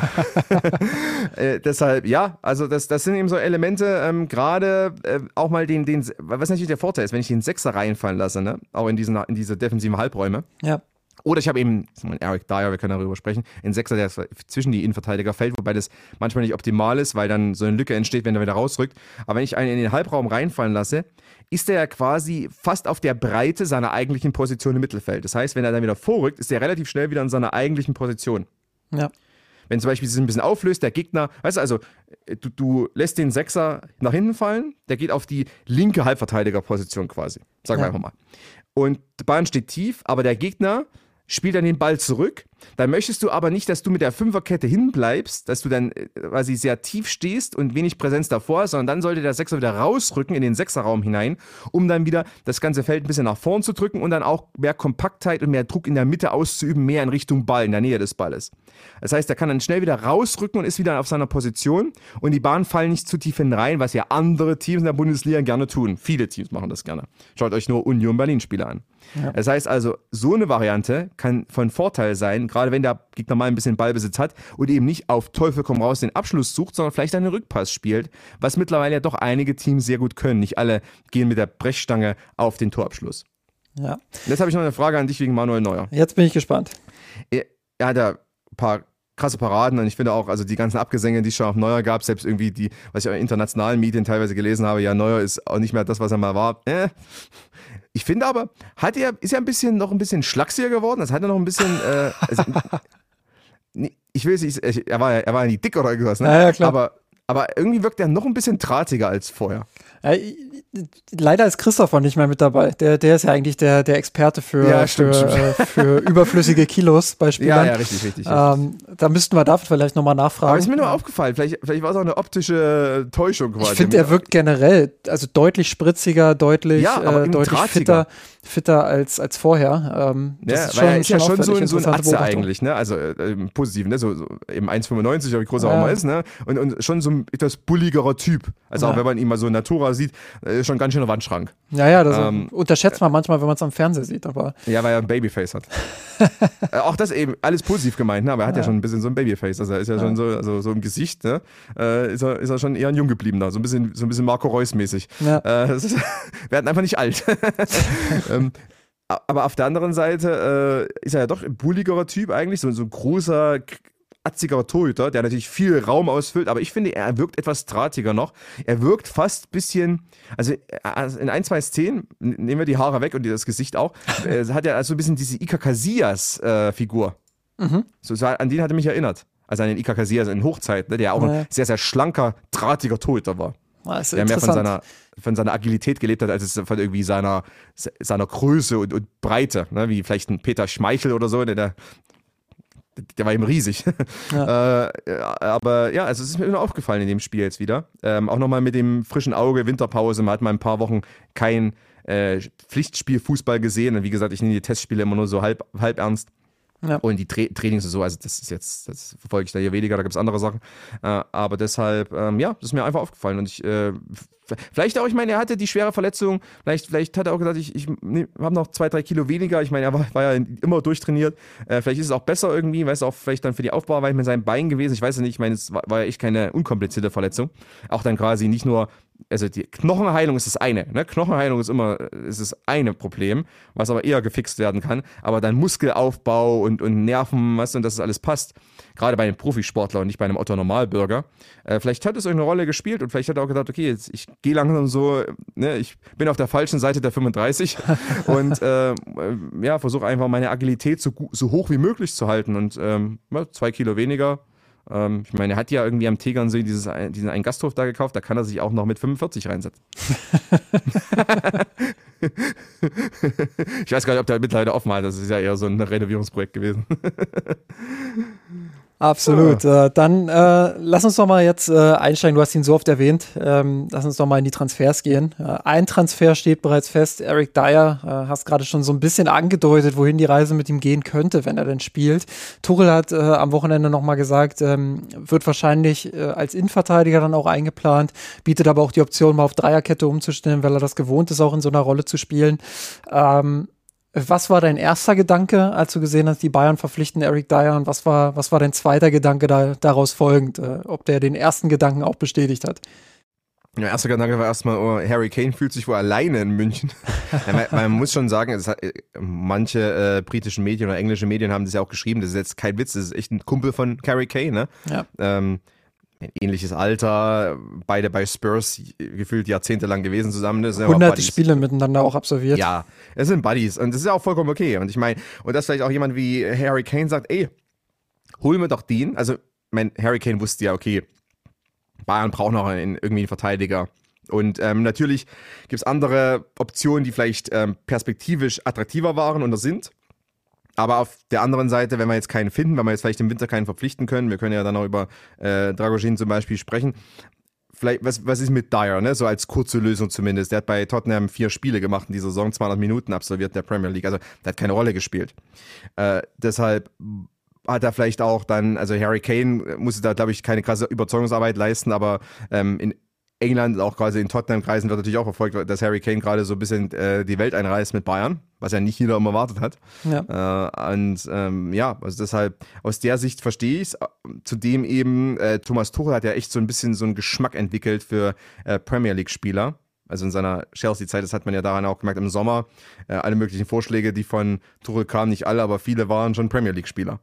*laughs* äh, deshalb, ja, also das, das sind eben so Elemente, ähm, gerade äh, auch mal den, den, was natürlich der Vorteil ist, wenn ich den Sechser reinfallen lasse, ne? auch in, diesen, in diese defensiven Halbräume. Ja. Oder ich habe eben, Eric Dyer, wir können darüber sprechen, einen Sechser, der zwischen die Innenverteidiger fällt, wobei das manchmal nicht optimal ist, weil dann so eine Lücke entsteht, wenn er wieder rausrückt. Aber wenn ich einen in den Halbraum reinfallen lasse, ist er ja quasi fast auf der Breite seiner eigentlichen Position im Mittelfeld. Das heißt, wenn er dann wieder vorrückt, ist er relativ schnell wieder in seiner eigentlichen Position. Ja. Wenn zum Beispiel sich ein bisschen auflöst, der Gegner, weißt du, also du, du lässt den Sechser nach hinten fallen, der geht auf die linke Halbverteidigerposition quasi. Sagen wir einfach mal. Und die Bahn steht tief, aber der Gegner spielt dann den Ball zurück. Dann möchtest du aber nicht, dass du mit der Fünferkette hinbleibst, dass du dann äh, quasi sehr tief stehst und wenig Präsenz davor, sondern dann sollte der Sechser wieder rausrücken in den Sechserraum hinein, um dann wieder das ganze Feld ein bisschen nach vorn zu drücken und dann auch mehr Kompaktheit und mehr Druck in der Mitte auszuüben, mehr in Richtung Ball, in der Nähe des Balles. Das heißt, er kann dann schnell wieder rausrücken und ist wieder auf seiner Position und die Bahnen fallen nicht zu tief hinein, was ja andere Teams in der Bundesliga gerne tun. Viele Teams machen das gerne. Schaut euch nur Union Berlin Spiele an. Ja. Das heißt also, so eine Variante kann von Vorteil sein, gerade wenn der Gegner mal ein bisschen Ballbesitz hat und eben nicht auf Teufel komm raus den Abschluss sucht, sondern vielleicht einen Rückpass spielt, was mittlerweile ja doch einige Teams sehr gut können. Nicht alle gehen mit der Brechstange auf den Torabschluss. Ja. Und jetzt habe ich noch eine Frage an dich wegen Manuel Neuer. Jetzt bin ich gespannt. Er, er hat ja ein paar krasse Paraden und ich finde auch, also die ganzen Abgesänge, die es schon auf Neuer gab, selbst irgendwie die, was ich auch in internationalen Medien teilweise gelesen habe, ja, Neuer ist auch nicht mehr das, was er mal war. Äh, ich finde aber, hat er, ist er ein bisschen noch ein bisschen schlachsiger geworden? Das hat er noch ein bisschen. Äh, also, *laughs* ich will es nicht, er war, er war ja nicht dick oder irgendwas, ne? Ja, ja, klar. Aber, aber irgendwie wirkt er noch ein bisschen drahtiger als vorher. Ja, leider ist Christopher nicht mehr mit dabei. Der, der ist ja eigentlich der, der Experte für, ja, stimmt, für, stimmt. Äh, für *laughs* überflüssige Kilos bei Spielern. Ja, ja, richtig, richtig. Ähm, da müssten wir dafür vielleicht nochmal nachfragen. Aber ist mir nur aufgefallen, vielleicht, vielleicht war es auch eine optische Täuschung quasi. Ich finde, er wirkt generell, also deutlich spritziger, deutlich, ja, äh, deutlich fitter fitter als, als vorher. Ähm, das ja, ist, schon, er ist ja schon so, so ein Atze eigentlich, ne? Also äh, im Positiven, ne? So, so eben 1,95 oder wie groß er ja. auch mal ist, ne? Und, und schon so ein etwas bulligerer Typ. Also ja. auch wenn man ihn mal so in Natura sieht, äh, schon ganz schön ein Wandschrank. Ja, ja, das ähm, unterschätzt man manchmal, wenn man es am Fernseher sieht, aber. Ja, weil er ein Babyface hat. *laughs* äh, auch das eben, alles positiv gemeint, ne? Aber er hat ja, schon ein bisschen so ein Babyface. Also er ist ja, schon so, also so im Gesicht, ne? Äh, ist, er, ist er schon eher ein Junggebliebener, so ein bisschen, so ein bisschen Marco Reus-mäßig. Ja. Äh, *laughs* ist, werden einfach nicht alt. *laughs* ähm, aber auf der anderen Seite äh, ist er ja doch ein bulligerer Typ eigentlich, so, so ein großer, atziger Torhüter, der natürlich viel Raum ausfüllt, aber ich finde, er wirkt etwas drahtiger noch. Er wirkt fast ein bisschen, also äh, in ein, zwei Szenen, nehmen wir die Haare weg und das Gesicht auch, *laughs* äh, hat er also ein bisschen diese Ika Casillas-Figur. Äh, mhm. so, an den hat er mich erinnert. Also an den Ika Casillas in Hochzeit, ne, der auch ja. ein sehr, sehr schlanker, drahtiger Torhüter war. Das der mehr von seiner, von seiner Agilität gelebt hat, als es von irgendwie seiner, seiner Größe und, und Breite, ne? wie vielleicht ein Peter Schmeichel oder so, der, der, der war eben riesig. *laughs* Ja. äh, aber ja, also es ist mir nur aufgefallen in dem Spiel jetzt wieder. Ähm, auch nochmal mit dem frischen Auge, Winterpause, man hat mal ein paar Wochen kein äh, Pflichtspiel Fußball gesehen. Und wie gesagt, ich nehme die Testspiele immer nur so halb, halb ernst. Ja. Und die Tra Trainings und so, also das ist jetzt, das verfolge ich da hier weniger, da gibt es andere Sachen. Äh, aber deshalb, ähm, ja, das ist mir einfach aufgefallen. Und ich, äh, vielleicht auch, ich meine, er hatte die schwere Verletzung, vielleicht, vielleicht hat er auch gesagt, ich, ich nee, habe noch zwei, drei Kilo weniger. Ich meine, er war, war ja immer durchtrainiert. Äh, vielleicht ist es auch besser irgendwie, weil es auch vielleicht dann für die Aufbauarbeit mit seinem Bein gewesen. Ich weiß ja nicht, ich meine, es war, war ja echt keine unkomplizierte Verletzung. Auch dann quasi nicht nur also die Knochenheilung ist das eine. Ne? Knochenheilung ist immer ist das eine Problem, was aber eher gefixt werden kann. Aber dann Muskelaufbau und, und Nerven, was und dass das alles passt. Gerade bei einem Profisportler und nicht bei einem Otto Normalbürger. Äh, vielleicht hat es euch eine Rolle gespielt und vielleicht hat er auch gesagt, okay, jetzt, ich gehe langsam so, ne, ich bin auf der falschen Seite der 35 *laughs* und äh, ja, versuche einfach meine Agilität so, so hoch wie möglich zu halten und ähm, zwei Kilo weniger ähm, ich meine, er hat ja irgendwie am Tegernsee dieses, diesen einen Gasthof da gekauft, da kann er sich auch noch mit 45 reinsetzen. *laughs* ich weiß gar nicht, ob der mittlerweile offen hat. Das ist ja eher so ein Renovierungsprojekt gewesen. *laughs* Absolut. Ja. Äh, dann äh, lass uns doch mal jetzt äh, einsteigen. Du hast ihn so oft erwähnt. Ähm, lass uns doch mal in die Transfers gehen. Äh, ein Transfer steht bereits fest. Eric Dyer, äh, hast gerade schon so ein bisschen angedeutet, wohin die Reise mit ihm gehen könnte, wenn er denn spielt. Tuchel hat äh, am Wochenende nochmal gesagt, ähm, wird wahrscheinlich als Innenverteidiger dann auch eingeplant, bietet aber auch die Option, mal auf Dreierkette umzustellen, weil er das gewohnt ist, auch in so einer Rolle zu spielen. Ähm, was war dein erster Gedanke, als du gesehen hast, die Bayern verpflichten Eric Dyer? Und was war, was war dein zweiter Gedanke da, daraus folgend? Äh, ob der den ersten Gedanken auch bestätigt hat? Der erste Gedanke war erstmal, oh, Harry Kane fühlt sich wohl alleine in München. *laughs* ja, man, man, muss schon sagen, hat, äh, manche äh, britischen Medien oder englische Medien haben das ja auch geschrieben, das ist jetzt kein Witz, das ist echt ein Kumpel von Harry Kane, ne? Ja. Ähm, ähnliches Alter, beide bei Spurs gefühlt jahrzehntelang gewesen zusammen. Das Hunderte Spiele miteinander auch absolviert. Ja, es sind Buddies und das ist ja auch vollkommen okay. Und ich meine, und dass vielleicht auch jemand wie Harry Kane sagt, ey, hol mir doch den. Also, mein Harry Kane wusste ja, okay, Bayern braucht noch einen, irgendwie einen Verteidiger. Und ähm, natürlich gibt es andere Optionen, die vielleicht ähm, perspektivisch attraktiver waren oder sind. Aber auf der anderen Seite, wenn wir jetzt keinen finden, wenn wir jetzt vielleicht im Winter keinen verpflichten können, wir können ja dann auch über äh, Dragoshin zum Beispiel sprechen. Vielleicht, was, was ist mit Dyer, ne? So als kurze Lösung zumindest. Der hat bei Tottenham vier Spiele gemacht in dieser Saison, 200 Minuten absolviert in der Premier League. Also, der hat keine Rolle gespielt. Äh, deshalb hat er vielleicht auch dann, also Harry Kane musste da, glaube ich, keine krasse Überzeugungsarbeit leisten, aber ähm, in England, auch quasi in Tottenham-Kreisen wird natürlich auch verfolgt, dass Harry Kane gerade so ein bisschen äh, die Welt einreißt mit Bayern, was ja nicht jeder immer erwartet hat. Ja. Äh, und ähm, ja, also deshalb, aus der Sicht verstehe ich es. Zudem eben, äh, Thomas Tuchel hat ja echt so ein bisschen so einen Geschmack entwickelt für äh, Premier League-Spieler. Also in seiner Chelsea-Zeit, das hat man ja daran auch gemerkt im Sommer, äh, alle möglichen Vorschläge, die von Tuchel kamen, nicht alle, aber viele waren schon Premier League-Spieler.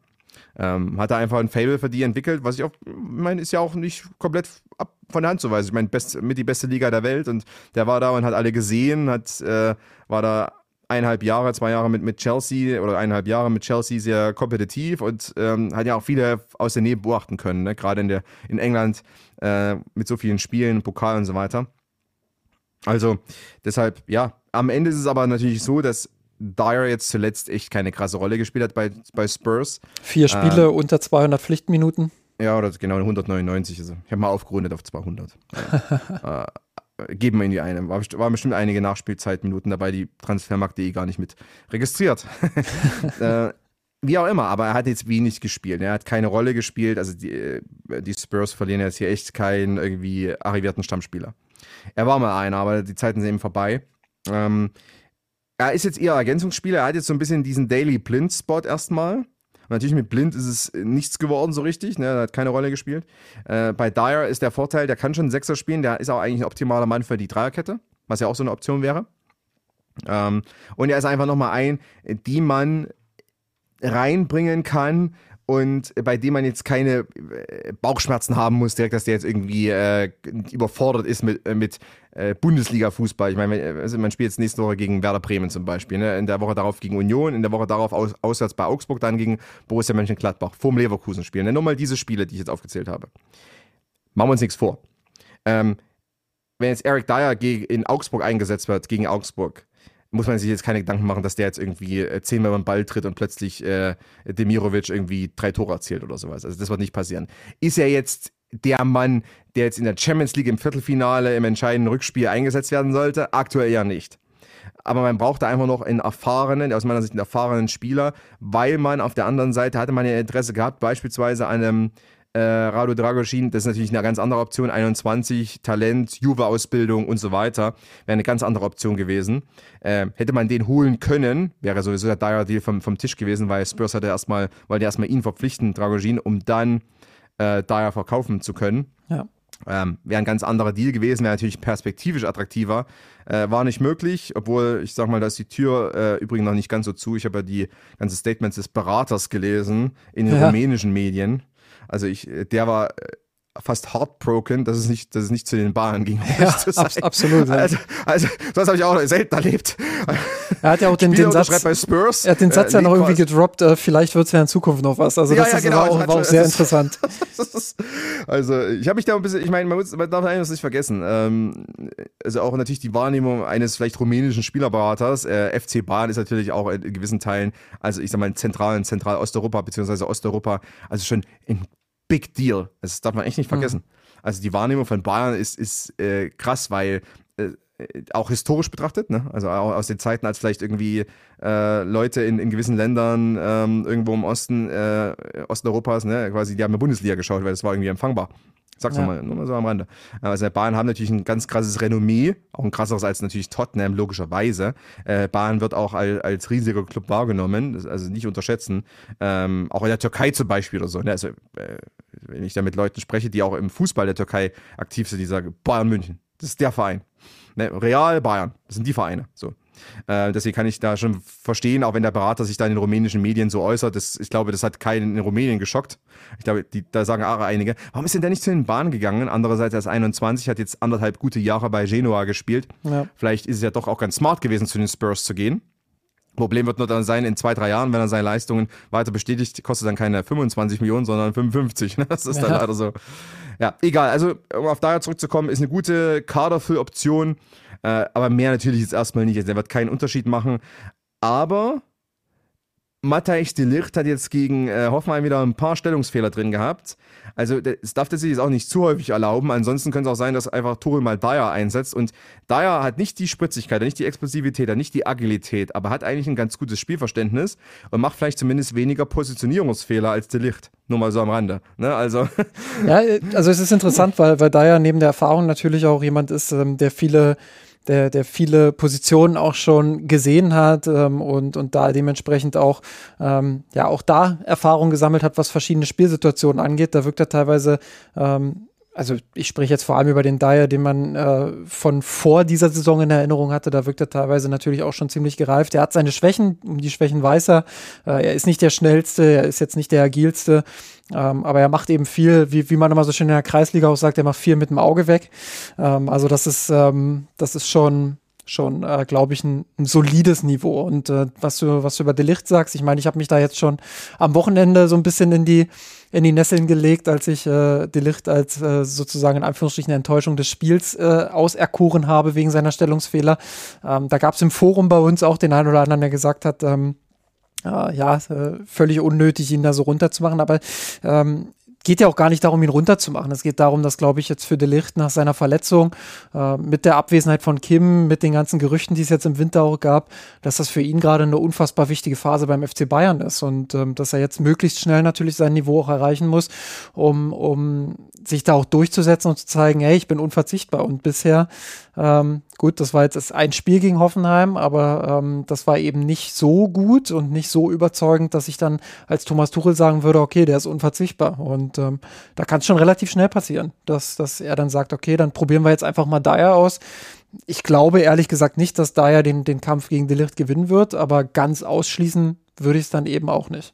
Ähm, hat er einfach ein Fable für die entwickelt, was ich auch, meine, ist ja auch nicht komplett ab von der Hand zu weisen. Ich meine, best, mit die beste Liga der Welt und der war da und hat alle gesehen, hat, äh, war da eineinhalb Jahre, zwei Jahre mit, mit Chelsea oder eineinhalb Jahre mit Chelsea sehr kompetitiv und ähm, hat ja auch viele aus der Nähe beobachten können, ne? gerade in, der, in England äh, mit so vielen Spielen, Pokal und so weiter. Also deshalb, ja, am Ende ist es aber natürlich so, dass Dyer jetzt zuletzt echt keine krasse Rolle gespielt hat bei, bei Spurs. Vier Spiele ähm, unter 200 Pflichtminuten. Ja, oder genau 199. Also ich habe mal aufgerundet auf 200. *laughs* äh, geben wir in die eine. War, war bestimmt einige Nachspielzeitminuten dabei, die Transfermarkt.de gar nicht mit registriert. *laughs* *laughs* äh, wie auch immer, aber er hat jetzt wenig gespielt. Er hat keine Rolle gespielt. Also die, äh, die Spurs verlieren jetzt hier echt keinen irgendwie arrivierten Stammspieler. Er war mal einer, aber die Zeiten sind eben vorbei. Ähm, er ist jetzt eher Ergänzungsspieler. Er hat jetzt so ein bisschen diesen Daily Blind-Spot erstmal. Natürlich mit Blind ist es nichts geworden so richtig, ne? Er hat keine Rolle gespielt. Äh, bei Dyer ist der Vorteil, der kann schon Sechser spielen, der ist auch eigentlich ein optimaler Mann für die Dreierkette, was ja auch so eine Option wäre. Ähm, und er ist einfach nochmal ein, die man reinbringen kann, und bei dem man jetzt keine äh, Bauchschmerzen haben muss, direkt, dass der jetzt irgendwie äh, überfordert ist mit, äh, mit äh, Bundesliga-Fußball. Ich meine, also man spielt jetzt nächste Woche gegen Werder Bremen zum Beispiel, ne? in der Woche darauf gegen Union, in der Woche darauf aus, auswärts bei Augsburg, dann gegen Borussia Mönchengladbach, vorm Leverkusen spielen. Ne? Nur mal diese Spiele, die ich jetzt aufgezählt habe. Machen wir uns nichts vor. Ähm, wenn jetzt Eric Dyer in Augsburg eingesetzt wird, gegen Augsburg, muss man sich jetzt keine Gedanken machen, dass der jetzt irgendwie äh, zehnmal beim Ball tritt und plötzlich äh, Demirovic irgendwie drei Tore erzielt oder sowas. Also das wird nicht passieren. Ist er jetzt der Mann, der jetzt in der Champions League im Viertelfinale im entscheidenden Rückspiel eingesetzt werden sollte? Aktuell ja nicht. Aber man braucht da einfach noch einen erfahrenen, aus meiner Sicht einen erfahrenen Spieler, weil man auf der anderen Seite hatte man ja Interesse gehabt, beispielsweise an einem äh, Rado Dragoschin, das ist natürlich eine ganz andere Option, 21, Talent, Juve-Ausbildung und so weiter, wäre eine ganz andere Option gewesen. Äh, hätte man den holen können, wäre sowieso der Dyer-Deal vom, vom Tisch gewesen, weil Spurs hatte erstmal, wollte erstmal ihn verpflichten, Dragoschin, um dann äh, Dyer verkaufen zu können. Ja. Ähm, wäre ein ganz anderer Deal gewesen, wäre natürlich perspektivisch attraktiver. Äh, war nicht möglich, obwohl ich sag mal, da ist die Tür äh, übrigens noch nicht ganz so zu. Ich habe ja die ganzen Statements des Beraters gelesen in den ja. rumänischen Medien. Also ich, der war äh, fast heartbroken, dass es nicht, dass es nicht zu den Bahnen ging. Ja, ab, absolut. Ja. Also, also das habe ich auch selten erlebt. Er hat ja auch den, den Satz, bei Spurs. Er hat den Satz äh, ja noch irgendwie gedroppt, äh, vielleicht wird es ja in Zukunft noch was. Also das ja, ja, genau, war auch, war auch sehr interessant. *laughs* also ich habe mich da ein bisschen, ich meine, man, man darf eines nicht vergessen. Ähm, also auch natürlich die Wahrnehmung eines vielleicht rumänischen Spielerberaters. Äh, FC Bahn ist natürlich auch in gewissen Teilen, also ich sag mal in Zentral- Zentral-Osteuropa beziehungsweise Osteuropa, also schon ein Big Deal. Das darf man echt nicht mhm. vergessen. Mhm. Also die Wahrnehmung von Bayern ist, ist äh, krass, weil äh, auch historisch betrachtet, ne? also auch aus den Zeiten, als vielleicht irgendwie äh, Leute in, in gewissen Ländern ähm, irgendwo im Osten äh, Osteuropas, ne, quasi, die haben eine Bundesliga geschaut, weil das war irgendwie empfangbar. Sag's ja. nochmal, nur mal so am Rande. Also Bayern haben natürlich ein ganz krasses Renommee, auch ein krasseres als natürlich Tottenham, logischerweise. Äh, Bayern wird auch als, als riesiger Club wahrgenommen, das, also nicht unterschätzen. Ähm, auch in der Türkei zum Beispiel oder so. Ne? Also, äh, wenn ich da mit Leuten spreche, die auch im Fußball der Türkei aktiv sind, die sagen, Bayern München, das ist der Verein. Ne? Real, Bayern, das sind die Vereine. So. Äh, deswegen kann ich da schon verstehen, auch wenn der Berater sich da in den rumänischen Medien so äußert. Das, ich glaube, das hat keinen in Rumänien geschockt. Ich glaube, die, da sagen auch einige, warum ist denn der nicht zu den Bahnen gegangen? Andererseits, er ist 21, hat jetzt anderthalb gute Jahre bei Genoa gespielt. Ja. Vielleicht ist es ja doch auch ganz smart gewesen, zu den Spurs zu gehen. Problem wird nur dann sein, in zwei, drei Jahren, wenn er seine Leistungen weiter bestätigt, kostet dann keine 25 Millionen, sondern 55. Ne? Das ist ja. dann leider so. Ja, egal. Also, um auf daher zurückzukommen, ist eine gute Kaderfülloption. Äh, aber mehr natürlich jetzt erstmal nicht. Also, er wird keinen Unterschied machen. Aber Matthijs de Licht hat jetzt gegen äh, Hoffenheim wieder ein paar Stellungsfehler drin gehabt. Also das darf er sich jetzt auch nicht zu häufig erlauben. Ansonsten könnte es auch sein, dass einfach Tuchel mal Dyer einsetzt. Und Dyer hat nicht die Spritzigkeit, nicht die Explosivität, nicht die Agilität, aber hat eigentlich ein ganz gutes Spielverständnis und macht vielleicht zumindest weniger Positionierungsfehler als de Licht. Nur mal so am Rande. Ne? Also. Ja, also es ist interessant, weil, weil Dyer neben der Erfahrung natürlich auch jemand ist, ähm, der viele der, der viele Positionen auch schon gesehen hat ähm, und, und da dementsprechend auch, ähm, ja, auch da Erfahrung gesammelt hat, was verschiedene Spielsituationen angeht. Da wirkt er teilweise ähm, also ich spreche jetzt vor allem über den Dyer, den man äh, von vor dieser Saison in Erinnerung hatte. Da wirkt er teilweise natürlich auch schon ziemlich gereift. Er hat seine Schwächen, um die Schwächen weiß er. Äh, er ist nicht der schnellste, er ist jetzt nicht der agilste, ähm, aber er macht eben viel, wie, wie man immer so schön in der Kreisliga auch sagt, er macht viel mit dem Auge weg. Ähm, also das ist, ähm, das ist schon schon, äh, glaube ich, ein, ein, solides Niveau. Und äh, was du, was du über Delicht sagst, ich meine, ich habe mich da jetzt schon am Wochenende so ein bisschen in die, in die Nesseln gelegt, als ich äh, Delicht als äh, sozusagen in Anführungsstrichen Enttäuschung des Spiels äh, auserkoren habe wegen seiner Stellungsfehler. Ähm, da gab es im Forum bei uns auch den einen oder anderen, der gesagt hat, ähm, äh, ja, äh, völlig unnötig, ihn da so runterzumachen. Aber ähm, geht ja auch gar nicht darum, ihn runterzumachen. Es geht darum, dass, glaube ich, jetzt für Delicht nach seiner Verletzung, äh, mit der Abwesenheit von Kim, mit den ganzen Gerüchten, die es jetzt im Winter auch gab, dass das für ihn gerade eine unfassbar wichtige Phase beim FC Bayern ist und ähm, dass er jetzt möglichst schnell natürlich sein Niveau auch erreichen muss, um, um sich da auch durchzusetzen und zu zeigen, hey, ich bin unverzichtbar. Und bisher, ähm, gut, das war jetzt ein Spiel gegen Hoffenheim, aber ähm, das war eben nicht so gut und nicht so überzeugend, dass ich dann als Thomas Tuchel sagen würde, okay, der ist unverzichtbar. Und ähm, da kann es schon relativ schnell passieren, dass, dass er dann sagt, okay, dann probieren wir jetzt einfach mal Dyer aus. Ich glaube ehrlich gesagt nicht, dass Dyer den, den Kampf gegen Delicht gewinnen wird, aber ganz ausschließen würde ich es dann eben auch nicht.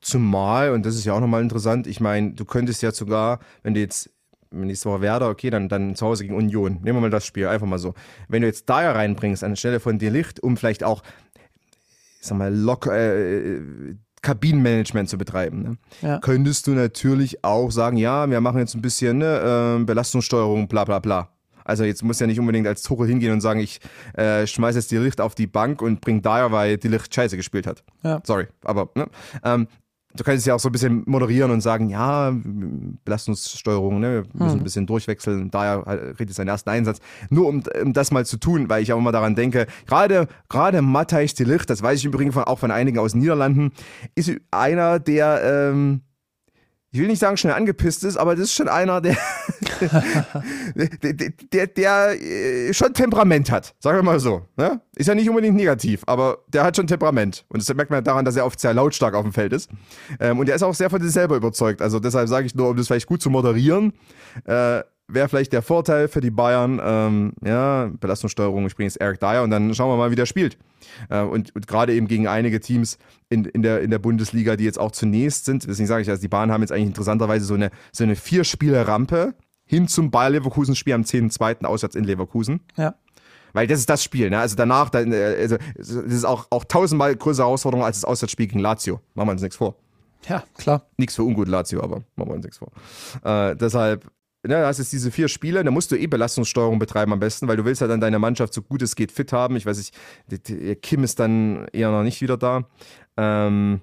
Zumal, und das ist ja auch nochmal interessant, ich meine, du könntest ja sogar, wenn du jetzt nächste Woche Werder, okay, dann, dann zu Hause gegen Union. Nehmen wir mal das Spiel, einfach mal so. Wenn du jetzt Dyer reinbringst anstelle von Delicht, um vielleicht auch, ich sag mal, locker, äh, Kabinenmanagement zu betreiben, ne? ja. könntest du natürlich auch sagen, ja, wir machen jetzt ein bisschen ne, äh, Belastungssteuerung, bla bla bla. Also jetzt muss ja nicht unbedingt als Tuchel hingehen und sagen, ich äh, schmeiße jetzt die Licht auf die Bank und bring Dyer, weil die Licht scheiße gespielt hat. Ja. Sorry, aber ne? ähm, du kannst es ja auch so ein bisschen moderieren und sagen, ja, Belastungssteuerung, ne, wir müssen mhm. ein bisschen durchwechseln, daher redet es seinen ersten Einsatz. Nur um, um das mal zu tun, weil ich auch immer daran denke, gerade, gerade Matthijs de Ligt, das weiß ich übrigens auch von einigen aus den Niederlanden, ist einer, der, ähm, ich will nicht sagen schnell angepisst ist, aber das ist schon einer, der, *laughs* der, der, der, äh, schon Temperament hat, sagen wir mal so. Ne? Ist ja nicht unbedingt negativ, aber der hat schon Temperament. Und das merkt man daran, dass er oft sehr lautstark auf dem Feld ist. Ähm, und er ist auch sehr von sich selber überzeugt. Also deshalb sage ich nur, um das vielleicht gut zu moderieren, äh, wäre vielleicht der Vorteil für die Bayern, ähm, ja, Belastungssteuerung, ich bringe jetzt Eric Dyer und dann schauen wir mal, wie der spielt. Äh, und, und gerade eben gegen einige Teams in, in, der, in der Bundesliga, die jetzt auch zunächst sind, deswegen sage ich, also die Bayern haben jetzt eigentlich interessanterweise so eine, so eine Vier-Spiele-Rampe hin zum Bayer Leverkusen-Spiel am 10.2. auswärts in Leverkusen. Ja. Weil das ist das Spiel, ne? Also danach, dann, äh, also, das ist auch, auch tausendmal größere Herausforderung als das Auswärtsspiel gegen Lazio. Machen wir uns nichts vor. Ja, klar. Nichts für ungut Lazio, aber machen wir uns nichts vor. Äh, deshalb, ne, hast jetzt diese vier Spiele, da musst du eh Belastungssteuerung betreiben am besten, weil du willst ja dann deine Mannschaft so gut es geht fit haben. Ich weiß nicht, Kim ist dann eher noch nicht wieder da. Ähm,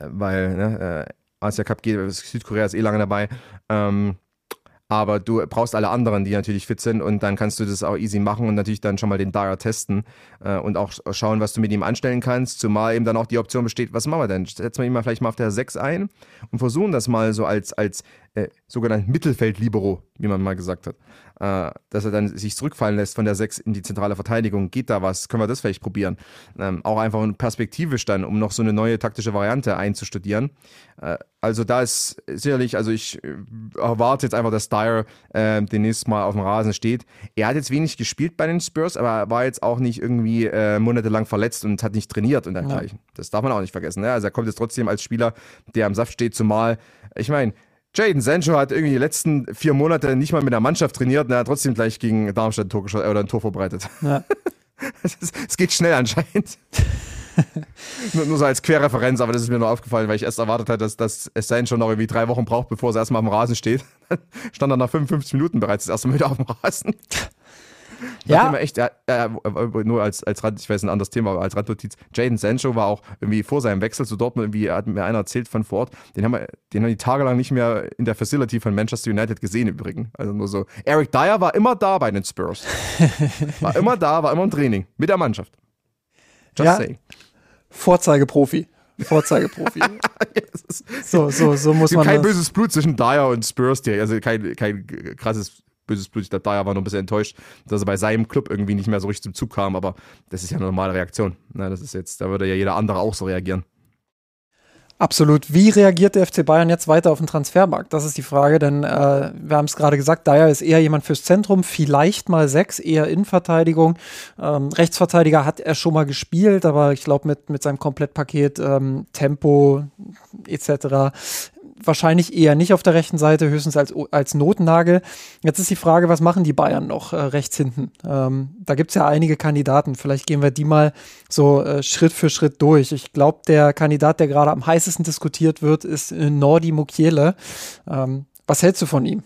weil, ne, äh, Asia Cup geht, Südkorea ist eh lange dabei. Ähm, aber du brauchst alle anderen, die natürlich fit sind und dann kannst du das auch easy machen und natürlich dann schon mal den Dyer testen äh, und auch schauen, was du mit ihm anstellen kannst, zumal eben dann auch die Option besteht, was machen wir denn? Setzen wir ihn mal vielleicht mal auf der 6 ein und versuchen das mal so als, als äh, sogenannten Mittelfeld-Libero, wie man mal gesagt hat äh, dass er dann sich zurückfallen lässt von der 6 in die zentrale Verteidigung. Geht da was? Können wir das vielleicht probieren? Ähm, auch einfach perspektivisch dann, um noch so eine neue taktische Variante einzustudieren. Äh, also da ist sicherlich, also ich äh, erwarte jetzt einfach, dass Dyer äh, demnächst mal auf dem Rasen steht. Er hat jetzt wenig gespielt bei den Spurs, aber er war jetzt auch nicht irgendwie äh, monatelang verletzt und hat nicht trainiert und dergleichen. Ja. Das darf man auch nicht vergessen. Ne? Also er kommt jetzt trotzdem als Spieler, der am Saft steht, zumal, ich meine, Jaden Sancho hat irgendwie die letzten vier Monate nicht mal mit der Mannschaft trainiert und er hat trotzdem gleich gegen Darmstadt ein Tor, oder ein Tor verbreitet. Ja. *laughs* es, geht schnell anscheinend. *laughs* nur, nur, so als Querreferenz, aber das ist mir nur aufgefallen, weil ich erst erwartet hatte, dass, dass es Sancho noch irgendwie drei Wochen braucht, bevor er erstmal am Rasen steht. *laughs* Stand er nach 55 Minuten bereits das erste Mal wieder auf dem Rasen. Ja. Echt, äh, äh, nur als, als Rand, ich weiß ein anderes Thema, aber als Randnotiz. Jaden Sancho war auch irgendwie vor seinem Wechsel zu Dortmund, irgendwie hat mir einer erzählt von vor Ort, den haben, wir, den haben die tagelang nicht mehr in der Facility von Manchester United gesehen übrigens. Also nur so. Eric Dyer war immer da bei den Spurs. *laughs* War immer da, war immer im Training mit der Mannschaft. Just ja. saying. Vorzeigeprofi. Vorzeigeprofi. *laughs* so, so, so muss man. Kein das. böses Blut zwischen Dyer und Spurs, also kein, kein krasses böses Blut. Ich glaube, Dyer war noch ein bisschen enttäuscht, dass er bei seinem Club irgendwie nicht mehr so richtig zum Zug kam, aber das ist ja eine normale Reaktion. Na, das ist jetzt, da würde ja jeder andere auch so reagieren. Absolut. Wie reagiert der FC Bayern jetzt weiter auf den Transfermarkt? Das ist die Frage, denn äh, wir haben es gerade gesagt, Dyer ist eher jemand fürs Zentrum, vielleicht mal sechs, eher Innenverteidigung. Ähm, Rechtsverteidiger hat er schon mal gespielt, aber ich glaube mit, mit seinem Komplettpaket ähm, Tempo etc wahrscheinlich eher nicht auf der rechten Seite, höchstens als, als Notnagel. Jetzt ist die Frage, was machen die Bayern noch äh, rechts hinten? Ähm, da gibt es ja einige Kandidaten. Vielleicht gehen wir die mal so äh, Schritt für Schritt durch. Ich glaube, der Kandidat, der gerade am heißesten diskutiert wird, ist äh, Nordi Mukiele. Ähm, was hältst du von ihm?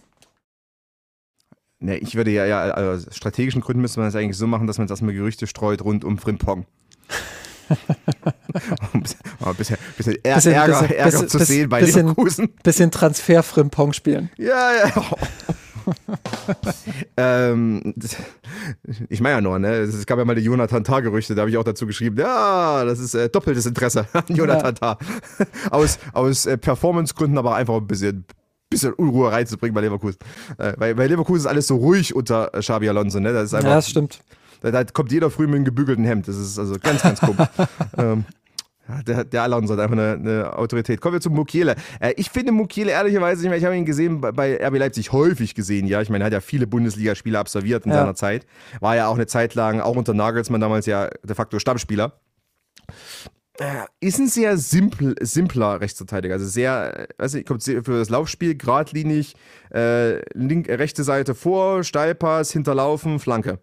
Ne, ich würde ja, ja, aus strategischen Gründen müsste man das eigentlich so machen, dass man erstmal Gerüchte streut rund um Frimpong. *laughs* ein bisschen, bisschen, Ärger, bisschen, Ärger, Ärger zu sehen bei bisschen, Leverkusen. Bisschen Transfer-Frimpong spielen. *laughs* Ja, ja. *laughs* ähm, ich meine ja nur, ne? Es gab ja mal die Jonathan Tah-Gerüchte, da habe ich auch dazu geschrieben, ja, das ist äh, doppeltes Interesse an Jonathan ja. Tah. aus aus äh, Performance-Gründen, aber einfach ein bisschen, bisschen Unruhe reinzubringen bei Leverkusen. Äh, weil bei Leverkusen ist alles so ruhig unter äh, Xabi Alonso, ne? Das ist einfach, ja, das stimmt. Da, da, kommt jeder früh mit einem gebügelten Hemd. Das ist also ganz, ganz komisch. *laughs* ähm, der, der Alonso hat einfach eine, eine, Autorität. Kommen wir zu Mukiele. Äh, ich finde Mukiele ehrlicherweise, ich, mein, ich habe ihn gesehen bei, bei RB Leipzig häufig gesehen. Ja, ich meine, er hat ja viele Bundesligaspiele absolviert in ja. seiner Zeit. War ja auch eine Zeit lang, auch unter Nagelsmann damals ja de facto Stammspieler. Äh, ist ein sehr simpel, simpler Rechtsverteidiger. Also sehr, weiß nicht, kommt für das Laufspiel geradlinig, äh, link, rechte Seite vor, Steilpass, hinterlaufen, Flanke.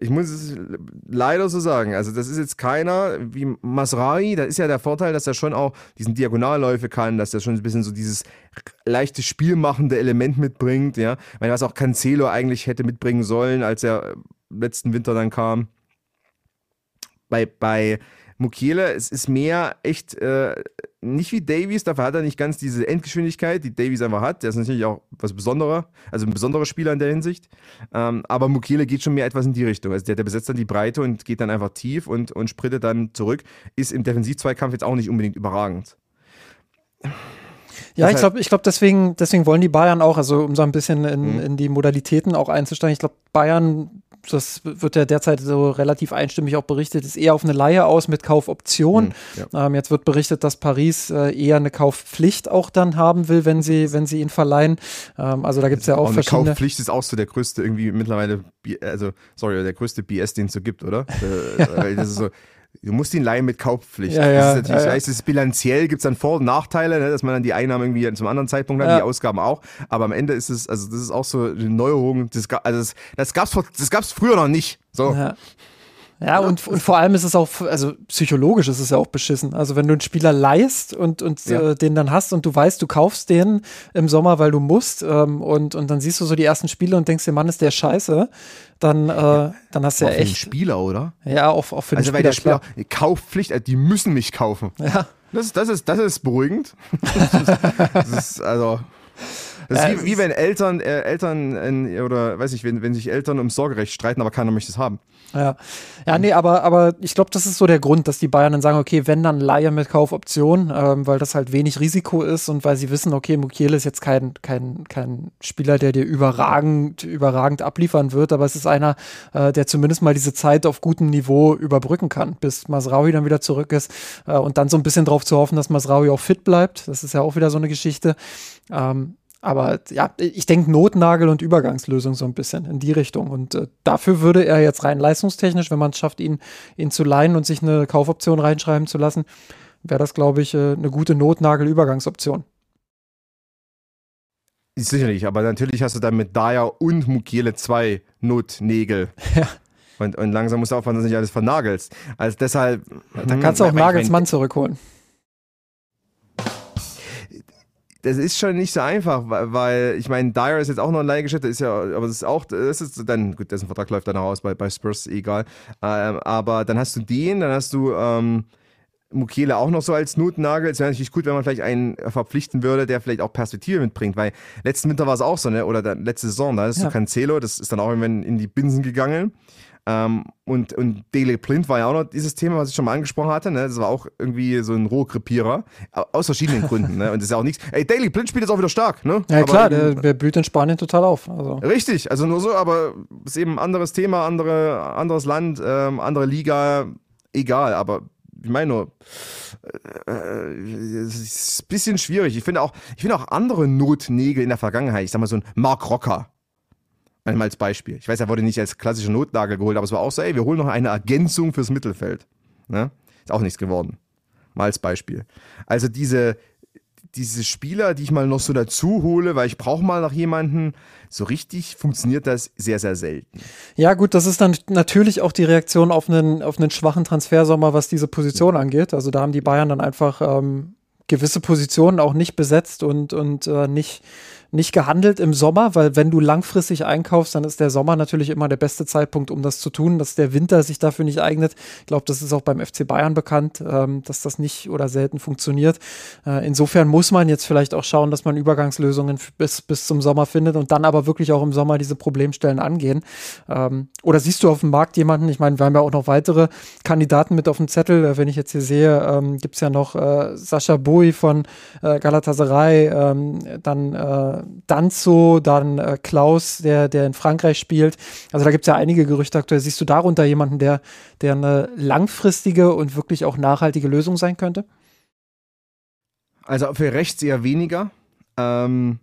Ich muss es leider so sagen. Also, das ist jetzt keiner wie Masrai. Da ist ja der Vorteil, dass er schon auch diesen Diagonalläufe kann, dass er schon ein bisschen so dieses leichte spielmachende Element mitbringt. Ja, weil was auch Cancelo eigentlich hätte mitbringen sollen, als er letzten Winter dann kam. Bei, bei Mukiele, es ist mehr echt äh, nicht wie Davies, dafür hat er nicht ganz diese Endgeschwindigkeit, die Davies einfach hat. Der ist natürlich auch was Besonderer, also ein besonderer Spieler in der Hinsicht. Ähm, aber Mukiele geht schon mehr etwas in die Richtung. Also der, der besetzt dann die Breite und geht dann einfach tief und, und sprintet dann zurück. Ist im Defensivzweikampf jetzt auch nicht unbedingt überragend. Ja, ich glaube, ich glaube, deswegen, deswegen wollen die Bayern auch, also um so ein bisschen in, mhm. in die Modalitäten auch einzusteigen. Ich glaube, Bayern das wird ja derzeit so relativ einstimmig auch berichtet, ist eher auf eine Leihe aus mit Kaufoption. Mhm, ja. ähm, jetzt wird berichtet, dass Paris äh, eher eine Kauffpflicht auch dann haben will, wenn sie, wenn sie ihn verleihen. Ähm, also da gibt es ja auch, auch verschiedene. Kaufpflicht ist auch so der größte irgendwie mittlerweile, also sorry, der größte BS, den es so gibt, oder? äh, *laughs* das ist so du musst ihn leihen mit Kaufpflicht. Ja, ja, das ist natürlich, ja, ja. heißt es bilanziell gibt es dann Vor- und Nachteile, ne, dass man dann die Einnahmen irgendwie zum anderen Zeitpunkt hat, Ja. die Ausgaben auch. Aber am Ende ist es, also das ist auch so eine Neuerung. Das, also das, das gab's vor, das gab's früher noch nicht. So. Ja. Ja, und, und vor allem ist es auch, also psychologisch ist es ja auch beschissen. Also wenn du einen Spieler leihst und, und Ja. äh, den dann hast und du weißt, du kaufst den im Sommer, weil du musst ähm, und, und dann siehst du so die ersten Spiele und denkst dir, Mann, ist der scheiße, dann, äh, dann hast du ja Auch für den echt, Spieler, oder? ja, auch, auch für den Also weil Spieler, der Spieler, klar. Kaufpflicht, äh, die müssen mich kaufen. *laughs* Ja. Das, ist- das, ist, das ist beruhigend. Das *laughs* ist, das ist also. Das ist es wie, wie wenn Eltern, äh, Eltern äh, oder weiß ich, wenn, wenn sich Eltern ums Sorgerecht streiten, aber keiner möchte es haben. Ja, ja nee, aber, aber ich glaube, das ist so der Grund, dass die Bayern dann sagen, okay, wenn dann Leihe mit Kaufoption, ähm, weil das halt wenig Risiko ist und weil sie wissen, okay, Mukiele ist jetzt kein, kein, kein Spieler, der dir überragend, überragend abliefern wird, aber es ist einer, äh, der zumindest mal diese Zeit auf gutem Niveau überbrücken kann, bis Masraui dann wieder zurück ist äh, und dann so ein bisschen drauf zu hoffen, dass Masraui auch fit bleibt. Das ist ja auch wieder so eine Geschichte. Ähm, aber ja, ich denke Notnagel und Übergangslösung so ein bisschen in die Richtung. Und äh, dafür würde er jetzt rein leistungstechnisch, wenn man es schafft, ihn, ihn zu leihen und sich eine Kaufoption reinschreiben zu lassen, wäre das, glaube ich, äh, eine gute Notnagel-Übergangsoption. Sicherlich, aber natürlich hast du dann mit Daya und Mukiele zwei Notnägel. *laughs* Ja. Und, und langsam musst du aufpassen, dass du nicht alles vernagelst. Also deshalb. Da kannst du auch hm, Nagelsmann zurückholen. Das ist schon nicht so einfach, weil, ich meine, Dyer ist jetzt auch noch ein Leihgeschäft, ist ja, aber das ist auch, das ist dann, gut, dessen Vertrag läuft dann auch aus bei, bei Spurs, egal. Ähm, aber dann hast du den, dann hast du ähm, Mukiele auch noch so als Notnagel. Es wäre natürlich gut, wenn man vielleicht einen verpflichten würde, der vielleicht auch Perspektive mitbringt, weil letzten Winter war es auch so, ne? Oder dann, letzte Saison, da hast Ja. du Cancelo, das ist dann auch irgendwann in die Binsen gegangen. Ähm, und, und Daley Plint war ja auch noch dieses Thema, was ich schon mal angesprochen hatte. Ne? Das war auch irgendwie so ein Rohkrepierer. Au- Aus verschiedenen Gründen. Ne? Und das ist ja auch nichts. Ey, Daley Plint spielt jetzt auch wieder stark. Ne? Ja, Aber klar, der, der blüht in Spanien total auf. Also. Richtig, also nur so, aber ist eben ein anderes Thema, andere, anderes Land, ähm, andere Liga, egal, aber ich meine nur, äh, äh, es ist ein bisschen schwierig. Ich finde auch, ich finde auch andere Notnägel in der Vergangenheit, ich sag mal so ein Mark Rocker. Einmal als Beispiel. Ich weiß, er wurde nicht als klassische Notnagel geholt, aber es war auch so, ey, wir holen noch eine Ergänzung fürs Mittelfeld. Ne? Ist auch nichts geworden. Mal als Beispiel. Also diese, diese Spieler, die ich mal noch so dazu hole, weil ich brauche mal noch jemanden, so richtig funktioniert das sehr, sehr selten. Ja, gut, das ist dann natürlich auch die Reaktion auf einen, auf einen schwachen Transfersommer, was diese Position angeht. Also da haben die Bayern dann einfach ähm, gewisse Positionen auch nicht besetzt und, und äh, nicht, nicht gehandelt im Sommer, weil wenn du langfristig einkaufst, dann ist der Sommer natürlich immer der beste Zeitpunkt, um das zu tun, dass der Winter sich dafür nicht eignet. Ich glaube, das ist auch beim FC Bayern bekannt, ähm, dass das nicht oder selten funktioniert. Äh, insofern muss man jetzt vielleicht auch schauen, dass man Übergangslösungen bis, bis zum Sommer findet und dann aber wirklich auch im Sommer diese Problemstellen angehen. Ähm, oder siehst du auf dem Markt jemanden, ich meine, wir haben ja auch noch weitere Kandidaten mit auf dem Zettel. Äh, wenn ich jetzt hier sehe, ähm, gibt es ja noch äh, Sascha Bui von äh, Galatasaray, ähm, dann äh, Danzo, dann äh, Klaus, der, der in Frankreich spielt. Also da gibt es ja einige Gerüchte aktuell. Siehst du darunter jemanden, der, der eine langfristige und wirklich auch nachhaltige Lösung sein könnte? Also für rechts eher weniger. Ähm,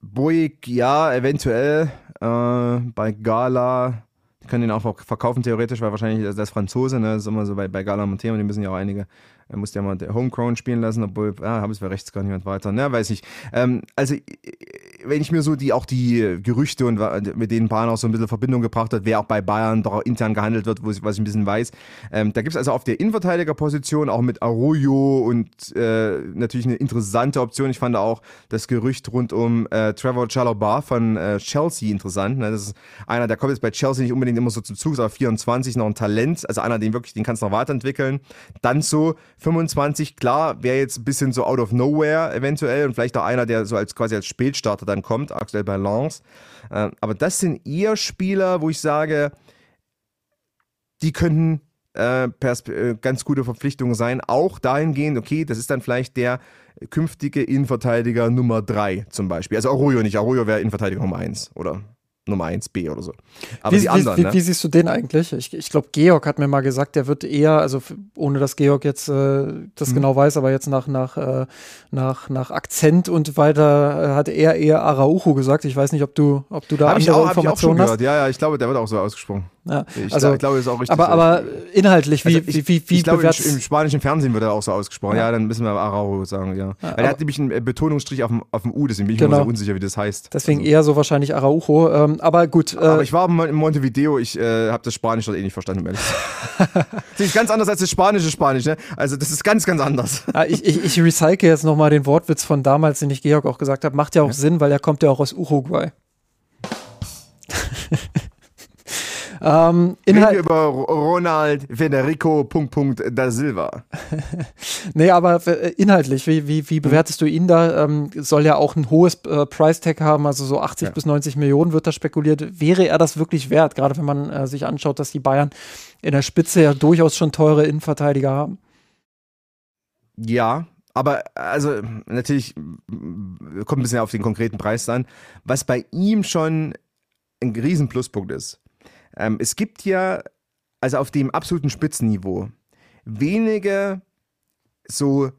Boig, ja, eventuell. Äh, bei Gala, können ihn auch verk- verkaufen theoretisch, weil wahrscheinlich, ist Franzose, ne? das ist immer so bei, bei Gala und Thema, die müssen ja auch einige, er musste ja mal Homegrown spielen lassen, obwohl, ah, habe es für rechts gar niemand weiter, ne, weiß ich. Ähm, also, äh, wenn ich mir so die, auch die Gerüchte und mit denen Bayern auch so ein bisschen Verbindung gebracht hat, wer auch bei Bayern doch intern gehandelt wird, wo ich, was ich ein bisschen weiß. Ähm, da gibt es also auf der Innenverteidigerposition auch mit Arroyo und äh, natürlich eine interessante Option. Ich fand auch das Gerücht rund um äh, Trevor Chalobah von äh, Chelsea interessant. Ne? Das ist einer, der kommt jetzt bei Chelsea nicht unbedingt immer so zum Zug, ist aber 24, noch ein Talent. Also einer, den wirklich, den kannst du noch weiterentwickeln. Dann so 25, klar, wäre jetzt ein bisschen so out of nowhere eventuell und vielleicht auch einer, der so als quasi als Spätstarter dann kommt, aktuell bei Lens. Äh, aber das sind eher Spieler, wo ich sage, die könnten äh, äh, ganz gute Verpflichtungen sein. Auch dahingehend, okay, das ist dann vielleicht der künftige Innenverteidiger Nummer 3 zum Beispiel. Also Arroyo nicht. Arroyo wäre Innenverteidiger Nummer 1 oder Nummer 1b oder so. Aber wie, die anderen, wie, ne? wie, siehst du den eigentlich? Ich, ich glaube, Georg hat mir mal gesagt, der wird eher, also ohne dass Georg jetzt äh, das Mhm. genau weiß, aber jetzt nach, nach, äh, nach, nach Akzent und weiter äh, hat er eher Araujo gesagt. Ich weiß nicht, ob du, ob du da ich andere auch, hab ich auch schon Informationen hast. gehört. Ja, ja, ich glaube, der wird auch so ausgesprochen. Ja, Ich, also, glaube, das ist auch richtig. aber, aber inhaltlich, wie, Also ich, wie, wie, wie ich glaube, im, im spanischen Fernsehen wird er auch so ausgesprochen. Ja. Ja, dann müssen wir Araujo sagen, ja. Weil aber- er hat nämlich einen äh, Betonungsstrich auf dem, auf dem U, deswegen bin ich mir Genau. immer so unsicher, wie das heißt. Deswegen Also, eher so wahrscheinlich Araujo. Ähm, aber gut, äh, aber ich war in Montevideo, ich äh, habe das Spanisch dort eh nicht verstanden, ehrlich. Das *laughs* ist ganz anders als das spanische Spanisch, ne? Also das ist ganz, ganz anders. ah, ich, ich, ich recycle jetzt nochmal den Wortwitz von damals, den ich Georg auch gesagt habe. Macht ja auch Sinn, weil er kommt ja auch aus Uruguay. *laughs* ähm, Reden Inhalt, über Ronald Federico Punkt, Punkt, da Silva. *laughs* nee, aber äh, inhaltlich, wie, wie, wie bewertest du ihn da? Ähm, soll ja auch ein hohes äh, Price-Tag haben, also so 80 Ja. bis 90 Millionen wird da spekuliert. Wäre er das wirklich wert, gerade wenn man äh, sich anschaut, dass die Bayern in der Spitze ja durchaus schon teure Innenverteidiger haben? Ja, aber also natürlich kommt ein bisschen auf den konkreten Preis an. Was bei ihm schon ein riesen Pluspunkt ist. Ähm, es gibt ja, also auf dem absoluten Spitzenniveau, wenige so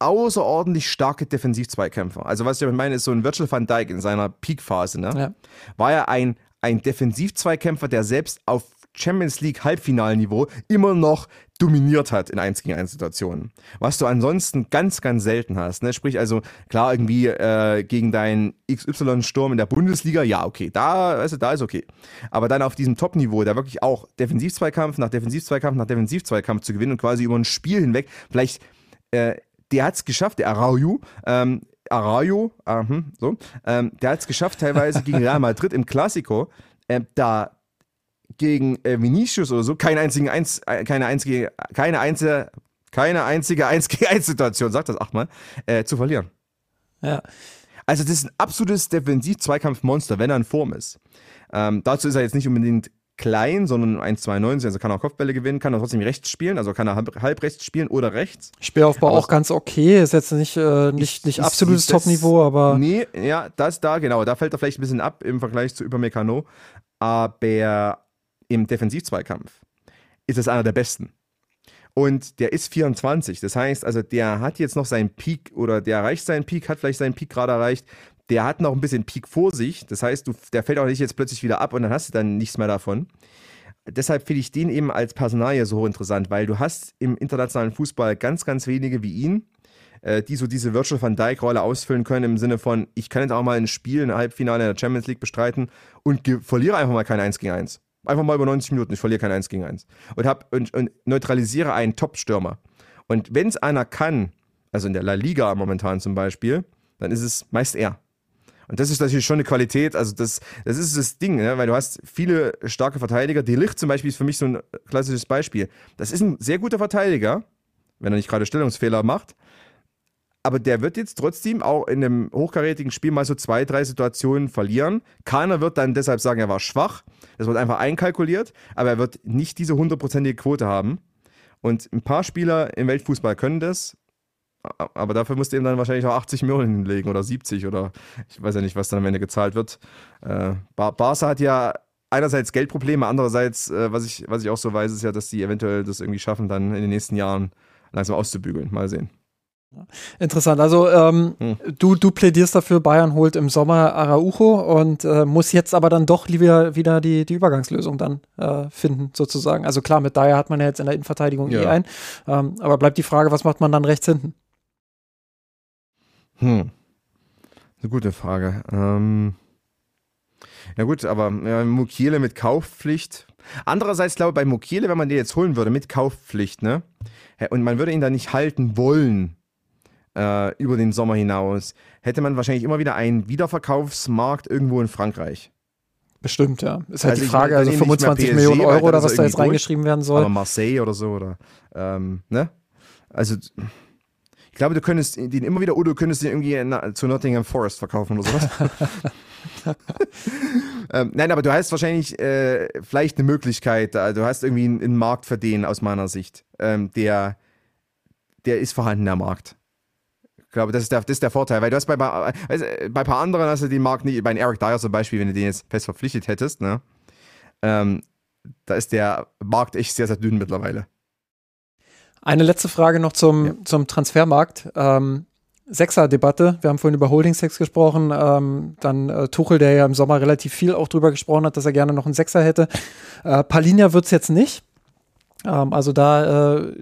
außerordentlich starke Defensivzweikämpfer. Also was ich damit meine, ist so ein Virgil van Dijk in seiner Peakphase, ne? Ja. war er ein, ein Defensivzweikämpfer, der selbst auf Champions League Halbfinalniveau immer noch dominiert hat in 1 gegen 1 Situationen. Was du ansonsten ganz, ganz selten hast. Ne? Sprich also, klar, irgendwie äh, gegen deinen XY-Sturm in der Bundesliga, ja, okay, da, du, da ist okay. Aber dann auf diesem Top-Niveau, da wirklich auch Defensivzweikampf nach Defensivzweikampf nach Defensivzweikampf zu gewinnen und quasi über ein Spiel hinweg, vielleicht, äh, der hat es geschafft, der Araujo, ähm, Arayo, ah, hm, so, ähm, der hat es geschafft, teilweise gegen Real Madrid im Classico, äh, da gegen äh, Vinicius oder so keine einzigen eins, äh, keine einzige, keine einzige, keine einzige *laughs* 1 gegen 1 Situation, sag das achtmal, äh, zu verlieren. Ja. Also das ist ein absolutes Defensiv-Zweikampfmonster, wenn er in Form ist. Ähm, dazu ist er jetzt nicht unbedingt klein, sondern 1,92, also kann er Kopfbälle gewinnen, kann er trotzdem rechts spielen, also kann er halb, halb rechts spielen oder rechts. Spielaufbau Aber auch ganz okay, ist jetzt nicht, äh, nicht, nicht Ist- absolutes Top-Niveau, aber Nee, ja, das da, genau. Da fällt er vielleicht ein bisschen ab im Vergleich zu Übermecano. Aber im Defensivzweikampf ist es einer der besten. Und der ist 24. Das heißt, also der hat jetzt noch seinen Peak oder der erreicht seinen Peak, hat vielleicht seinen Peak gerade erreicht. Der hat noch ein bisschen Peak vor sich. Das heißt, du, der fällt auch nicht jetzt plötzlich wieder ab und dann hast du dann nichts mehr davon. Deshalb finde ich den eben als Personalie so hochinteressant, weil du hast im internationalen Fußball ganz, ganz wenige wie ihn, äh, die so diese Virtual van Dijk-Rolle ausfüllen können im Sinne von, ich kann jetzt auch mal ein Spiel, ein Halbfinale in der Champions League bestreiten und verliere einfach mal kein 1 gegen 1. Einfach mal über 90 Minuten, ich verliere kein 1 gegen 1. Und, hab, und, und neutralisiere einen Top-Stürmer. Und wenn es einer kann, also in der La Liga momentan zum Beispiel, dann ist es meist er. Und das ist natürlich schon eine Qualität, also das, das ist das Ding, ne? weil du hast viele starke Verteidiger. Die Licht zum Beispiel ist für mich so ein klassisches Beispiel. Das ist ein sehr guter Verteidiger, wenn er nicht gerade Stellungsfehler macht. Aber der wird jetzt trotzdem auch in einem hochkarätigen Spiel mal so zwei, drei Situationen verlieren. Keiner wird dann deshalb sagen, er war schwach. Das wird einfach einkalkuliert, aber er wird nicht diese hundertprozentige Quote haben. Und ein paar Spieler im Weltfußball können das, aber dafür musst du ihm dann wahrscheinlich auch 80 Millionen hinlegen oder 70 oder ich weiß ja nicht, was dann am Ende gezahlt wird. Äh, Bar Barca hat ja einerseits Geldprobleme, andererseits, äh, was, ich, was ich auch so weiß, ist ja, dass die eventuell das irgendwie schaffen, dann in den nächsten Jahren langsam auszubügeln. Mal sehen. Interessant. Also ähm, Hm. du, du plädierst dafür, Bayern holt im Sommer Araujo und äh, muss jetzt aber dann doch wieder, wieder die, die Übergangslösung dann äh, finden, sozusagen. Also klar, mit Dyer hat man ja jetzt in der Innenverteidigung eh Ja. ein. Ähm, aber bleibt die Frage, was macht man dann rechts hinten? Hm. Eine gute Frage. Ähm, ja gut, aber ja, Mukiele mit Kaufpflicht. Andererseits glaube ich, bei Mukiele, wenn man den jetzt holen würde mit Kaufpflicht, ne? Und man würde ihn dann nicht halten wollen äh, über den Sommer hinaus, hätte man wahrscheinlich immer wieder einen Wiederverkaufsmarkt irgendwo in Frankreich. Bestimmt, ja. Ist halt Also die Frage, also dann nicht mehr 25 PSG, Millionen Euro oder was da jetzt reingeschrieben werden Aber soll. Marseille oder so, oder ähm, ne? Also ich glaube, du könntest den immer wieder, oder du könntest den irgendwie na, zu Nottingham Forest verkaufen oder sowas. *laughs* ähm, nein, aber du hast wahrscheinlich äh, vielleicht eine Möglichkeit, da- du hast irgendwie einen, einen Markt für den aus meiner Sicht. Ähm, der, der ist vorhanden, der Markt. Ich glaube, das ist der, das ist der Vorteil, weil du hast bei, bei, bei ein paar anderen hast du den Markt nicht, bei Eric Dyer zum Beispiel, wenn du den jetzt fest verpflichtet hättest, ne? Ähm, da ist der Markt echt sehr, sehr dünn mittlerweile. Eine letzte Frage noch zum, Ja. zum Transfermarkt. Ähm, Sechser-Debatte. Wir haben vorhin über Holding Sex gesprochen. Ähm, dann äh, Tuchel, der ja im Sommer relativ viel auch drüber gesprochen hat, dass er gerne noch einen Sechser hätte. Äh, Palinja wird es jetzt nicht. Ähm, also da äh,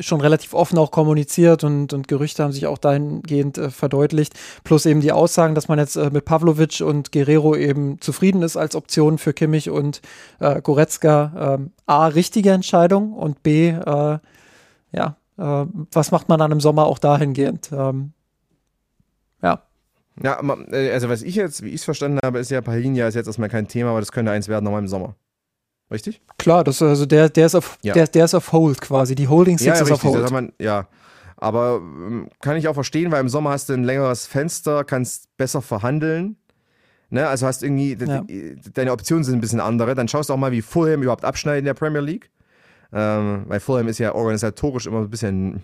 schon relativ offen auch kommuniziert und, und Gerüchte haben sich auch dahingehend äh, verdeutlicht. Plus eben die Aussagen, dass man jetzt äh, mit Pavlovic und Guerrero eben zufrieden ist als Option für Kimmich und äh, Goretzka. Ähm, A, richtige Entscheidung und B, äh, ja, äh, was macht man dann im Sommer auch dahingehend? Ähm, ja. Ja, äh, also was ich jetzt, wie ich es verstanden habe, ist ja, Palinja ist jetzt erstmal kein Thema, aber das könnte eins werden nochmal im Sommer. Richtig? Klar, das, also der, der, ist auf, ja. der, der ist auf Hold quasi. Die Holding Six ja, ist richtig, auf Hold. Man, ja, aber ähm, kann ich auch verstehen, weil im Sommer hast du ein längeres Fenster, kannst besser verhandeln. Ne? Also hast irgendwie, ja. deine Optionen sind ein bisschen andere. Dann schaust du auch mal, wie Fulham überhaupt abschneidet in der Premier League. Ähm, weil Fulham ist ja organisatorisch immer ein bisschen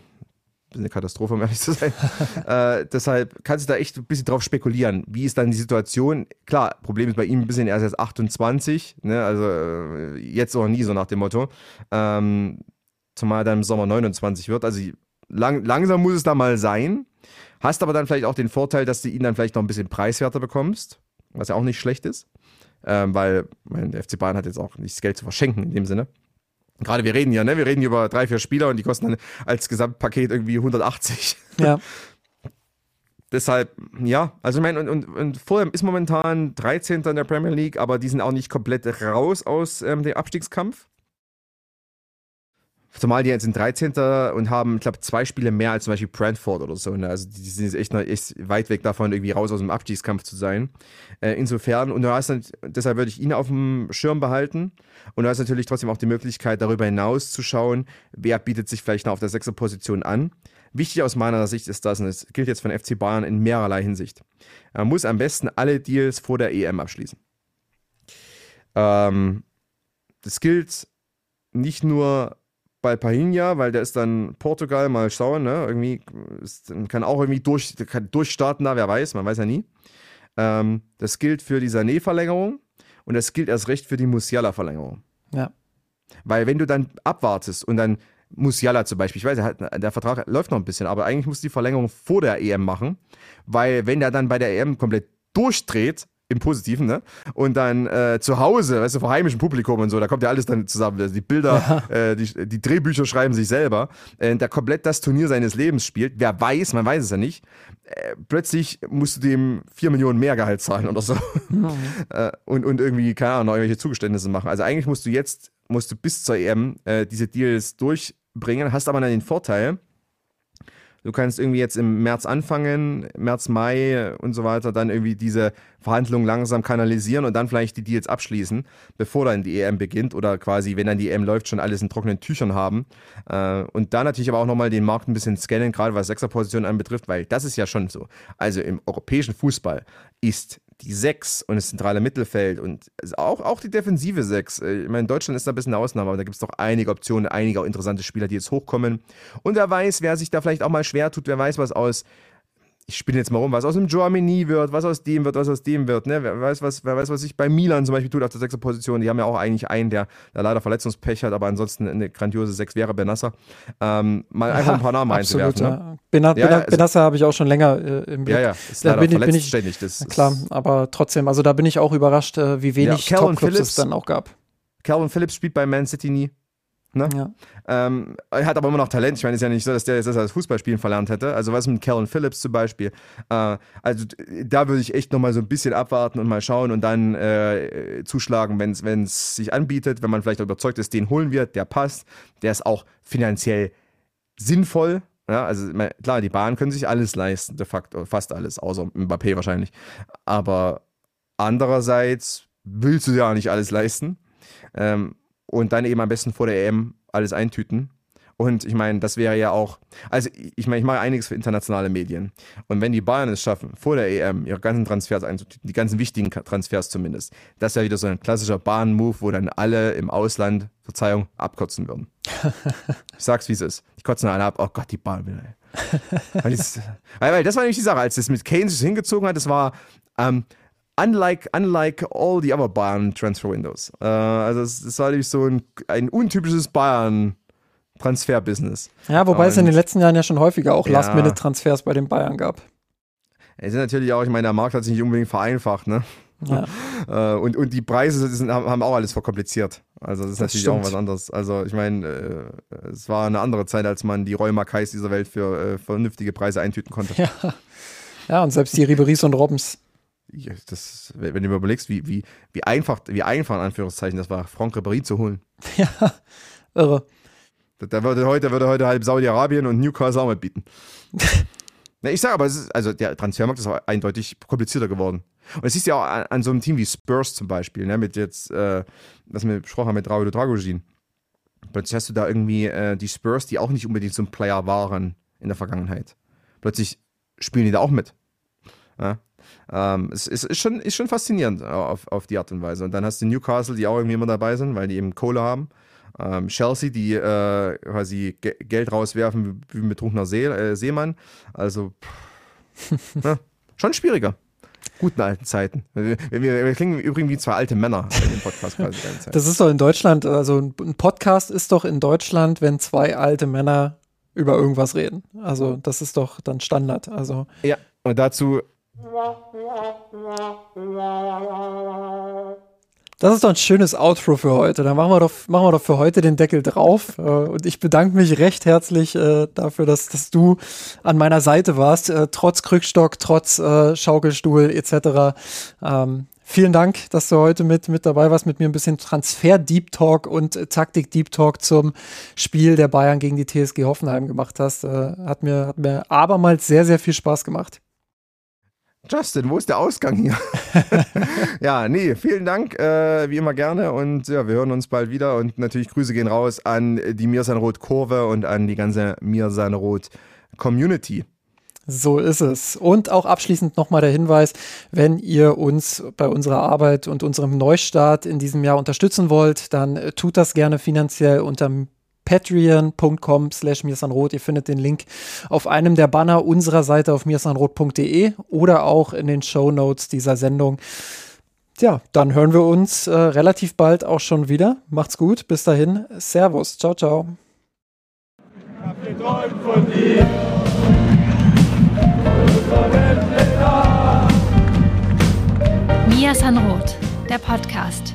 eine Katastrophe, um ehrlich zu sein. *laughs* äh, deshalb kannst du da echt ein bisschen drauf spekulieren. Wie ist dann die Situation? Klar, Problem ist bei ihm ein bisschen, er ist jetzt 28, ne? also äh, jetzt oder nie, so nach dem Motto. Ähm, zumal er dann im Sommer 29 wird. Also lang, langsam muss es da mal sein. Hast aber dann vielleicht auch den Vorteil, dass du ihn dann vielleicht noch ein bisschen preiswerter bekommst, was ja auch nicht schlecht ist. Ähm, weil mein, der FC Bayern hat jetzt auch nicht das Geld zu verschenken in dem Sinne. Gerade wir reden ja, ne? Wir reden über drei, vier Spieler und die kosten dann als Gesamtpaket irgendwie 180. Ja. *laughs* Deshalb, ja, also ich meine, und, und, und Fulham ist momentan 13. in der Premier League, aber die sind auch nicht komplett raus aus ähm, dem Abstiegskampf. Zumal die jetzt sind 13. und haben, ich glaube, zwei Spiele mehr als zum Beispiel Brentford oder so. Ne? Also die sind jetzt echt, noch, echt weit weg davon, irgendwie raus aus dem Abstiegskampf zu sein. Äh, insofern, und du hast dann, deshalb würde ich ihn auf dem Schirm behalten. Und du hast natürlich trotzdem auch die Möglichkeit, darüber hinaus zu schauen, wer bietet sich vielleicht noch auf der sechsten Position an. Wichtig aus meiner Sicht ist das, und es gilt jetzt von FC Bayern in mehrerlei Hinsicht. Er muss am besten alle Deals vor der EM abschließen. Ähm, das gilt nicht nur bei Pahinha, weil der ist dann Portugal, mal schauen, ne? Irgendwie ist, kann auch irgendwie durch, kann durchstarten da, wer weiß, man weiß ja nie. Ähm, das gilt für die Sané-Verlängerung und das gilt erst recht für die Musiala-Verlängerung. Ja. Weil wenn du dann abwartest und dann Musiala zum Beispiel, ich weiß, der Vertrag läuft noch ein bisschen, aber eigentlich muss die Verlängerung vor der EM machen, weil wenn der dann bei der EM komplett durchdreht, im Positiven, ne? Und dann äh, zu Hause, weißt du, vor heimischem Publikum und so, da kommt ja alles dann zusammen. Also die Bilder, ja. äh, die, die, Drehbücher schreiben sich selber. Äh, da komplett das Turnier seines Lebens spielt. Wer weiß, man weiß es ja nicht. Äh, plötzlich musst du dem 4 Millionen mehr Gehalt zahlen oder so. Mhm. *laughs* und, und irgendwie, keine Ahnung, irgendwelche Zugeständnisse machen. Also eigentlich musst du jetzt, musst du bis zur EM äh, diese Deals durchbringen, hast aber dann den Vorteil, Du kannst irgendwie jetzt im März anfangen, März, Mai und so weiter, dann irgendwie diese Verhandlungen langsam kanalisieren und dann vielleicht die Deals abschließen, bevor dann die EM beginnt oder quasi, wenn dann die EM läuft, schon alles in trockenen Tüchern haben. Äh, und dann natürlich aber auch nochmal den Markt ein bisschen scannen, gerade was Sechserpositionen anbetrifft, weil das ist ja schon so. Also im europäischen Fußball ist die Sechs und das zentrale Mittelfeld und auch, auch die defensive Sechs. Äh, ich meine, Deutschland ist da ein bisschen eine Ausnahme, aber da gibt es doch einige Optionen, einige interessante Spieler, die jetzt hochkommen. Und wer weiß, wer sich da vielleicht auch mal schwer tut, wer weiß, was aus ich spinne jetzt mal rum, was aus dem Germany wird, was aus dem wird, was aus dem wird. Ne? Wer, weiß, was, wer weiß, was sich bei Milan zum Beispiel tut auf der sechsten Position. Die haben ja auch eigentlich einen, der, der leider Verletzungspech hat, aber ansonsten eine grandiose Sechs wäre Benasser. Ähm, mal ja, einfach ein paar Namen absolut, einzuwerfen. Ne? Ja, ja, Benasser habe ich auch schon länger äh, im Blick. Ja, ja, ist da leider bin, bin ich, ständig. Das klar, aber trotzdem, also da bin ich auch überrascht, äh, wie wenig ja, Top-Clubs es dann auch gab. Calvin Phillips spielt bei Man City nie. Ne? Ja. Ähm, er hat aber immer noch Talent. Ich meine, es ist ja nicht so, dass der jetzt das Fußballspielen verlernt hätte. Also was mit Kellen Phillips zum Beispiel. Äh, also da würde ich echt nochmal so ein bisschen abwarten und mal schauen und dann äh, zuschlagen, wenn es sich anbietet, wenn man vielleicht überzeugt ist, den holen wir, der passt, der ist auch finanziell sinnvoll. Ja, also klar, die Bahnen können sich alles leisten, de facto, fast alles, außer Mbappé wahrscheinlich. Aber andererseits willst du ja nicht alles leisten. Ähm, und dann eben am besten vor der EM alles eintüten. Und ich meine, das wäre ja auch, also ich meine, ich mache einiges für internationale Medien. Und wenn die Bayern es schaffen, vor der EM ihre ganzen Transfers einzutüten, die ganzen wichtigen Transfers zumindest, das wäre wieder so ein klassischer Bahn-Move, wo dann alle im Ausland, Verzeihung, abkotzen würden. *laughs* ich sag's, wie es ist. Die kotzen alle ab, oh Gott, die Bahn will. weil, weil das war nämlich die Sache, als es mit sich hingezogen hat, das war, ähm, unlike, unlike all the other Bayern Transfer Windows. Äh, also es, es war nämlich so ein, ein untypisches Bayern Transferbusiness. Ja, wobei Und, es in den letzten Jahren ja schon häufiger auch Ja. Last-Minute-Transfers bei den Bayern gab. Es ist natürlich auch, ich meine, der Markt hat sich nicht unbedingt vereinfacht, ne? Ja. *laughs* Äh, und, und die Preise sind, haben, auch alles verkompliziert. Also das ist Das natürlich stimmt. auch was anderes. Also ich meine, äh, es war eine andere Zeit, als man die Roy Makais dieser Welt für äh, vernünftige Preise eintüten konnte. *laughs* Ja. ja, und selbst die Riberies und Robbens. Das, wenn du mir überlegst, wie, wie, wie einfach, wie einfach in Anführungszeichen das war, Franck Ribéry zu holen. *laughs* Ja, irre. Da- würde heute, würde heute halb Saudi-Arabien und Newcastle auch mitbieten. *laughs* Na, ich sage aber, ist, also der Transfermarkt ist eindeutig komplizierter geworden. Und es ist ja auch an, an so einem Team wie Spurs zum Beispiel, ne, mit jetzt, äh, was wir besprochen haben mit Raúl Dragogin. Plötzlich hast du da irgendwie äh, die Spurs, die auch nicht unbedingt so ein Player waren in der Vergangenheit. Plötzlich spielen die da auch mit. Ja? Ähm, es, es ist, schon, ist schon faszinierend auf, auf die Art und Weise. Und dann hast du Newcastle, die auch irgendwie immer dabei sind, weil die eben Kohle haben. Ähm, Chelsea, die äh, quasi Ge Geld rauswerfen wie, wie ein betrunkener See, äh, Seemann. Also pff, ja, *laughs* schon schwieriger. Guten alten Zeiten. Wir, wir, wir klingen übrigens wie zwei alte Männer in dem Podcast. quasi. Das ist doch in Deutschland, also ein ein Podcast ist doch in Deutschland, wenn zwei alte Männer über irgendwas reden. Also das ist doch dann Standard. Also Ja, und dazu das ist doch ein schönes Outro für heute. Dann machen wir doch, machen wir doch für heute den Deckel drauf. Äh, Und ich bedanke mich recht herzlich äh, dafür, dass, dass du an meiner Seite warst, äh, trotz Krückstock, trotz Schaukelstuhl etc. Ähm, vielen Dank, dass du heute mit, mit dabei warst, mit mir ein bisschen Transfer-Deep Talk und Taktik-Deep Talk zum Spiel der Bayern gegen die TSG Hoffenheim gemacht hast. Hat, mir, hat mir abermals sehr, sehr viel Spaß gemacht. Justin, wo ist der Ausgang hier? *laughs* ja, nee, vielen Dank, äh, wie immer gerne und ja, wir hören uns bald wieder und natürlich Grüße gehen raus an die Mirsanrot Kurve und an die ganze Mirsanrot Community. So ist es. Und auch abschließend nochmal der Hinweis, wenn ihr uns bei unserer Arbeit und unserem Neustart in diesem Jahr unterstützen wollt, dann tut das gerne finanziell unter patreon.com slash mirsanrot. Ihr findet den Link auf einem der Banner unserer Seite auf mirsanrot.de oder auch in den Show Notes dieser Sendung. Ja, dann hören wir uns äh, relativ bald auch schon wieder. Macht's gut. Bis dahin. Servus. Ciao, ciao. Mia Sanroth, der Podcast.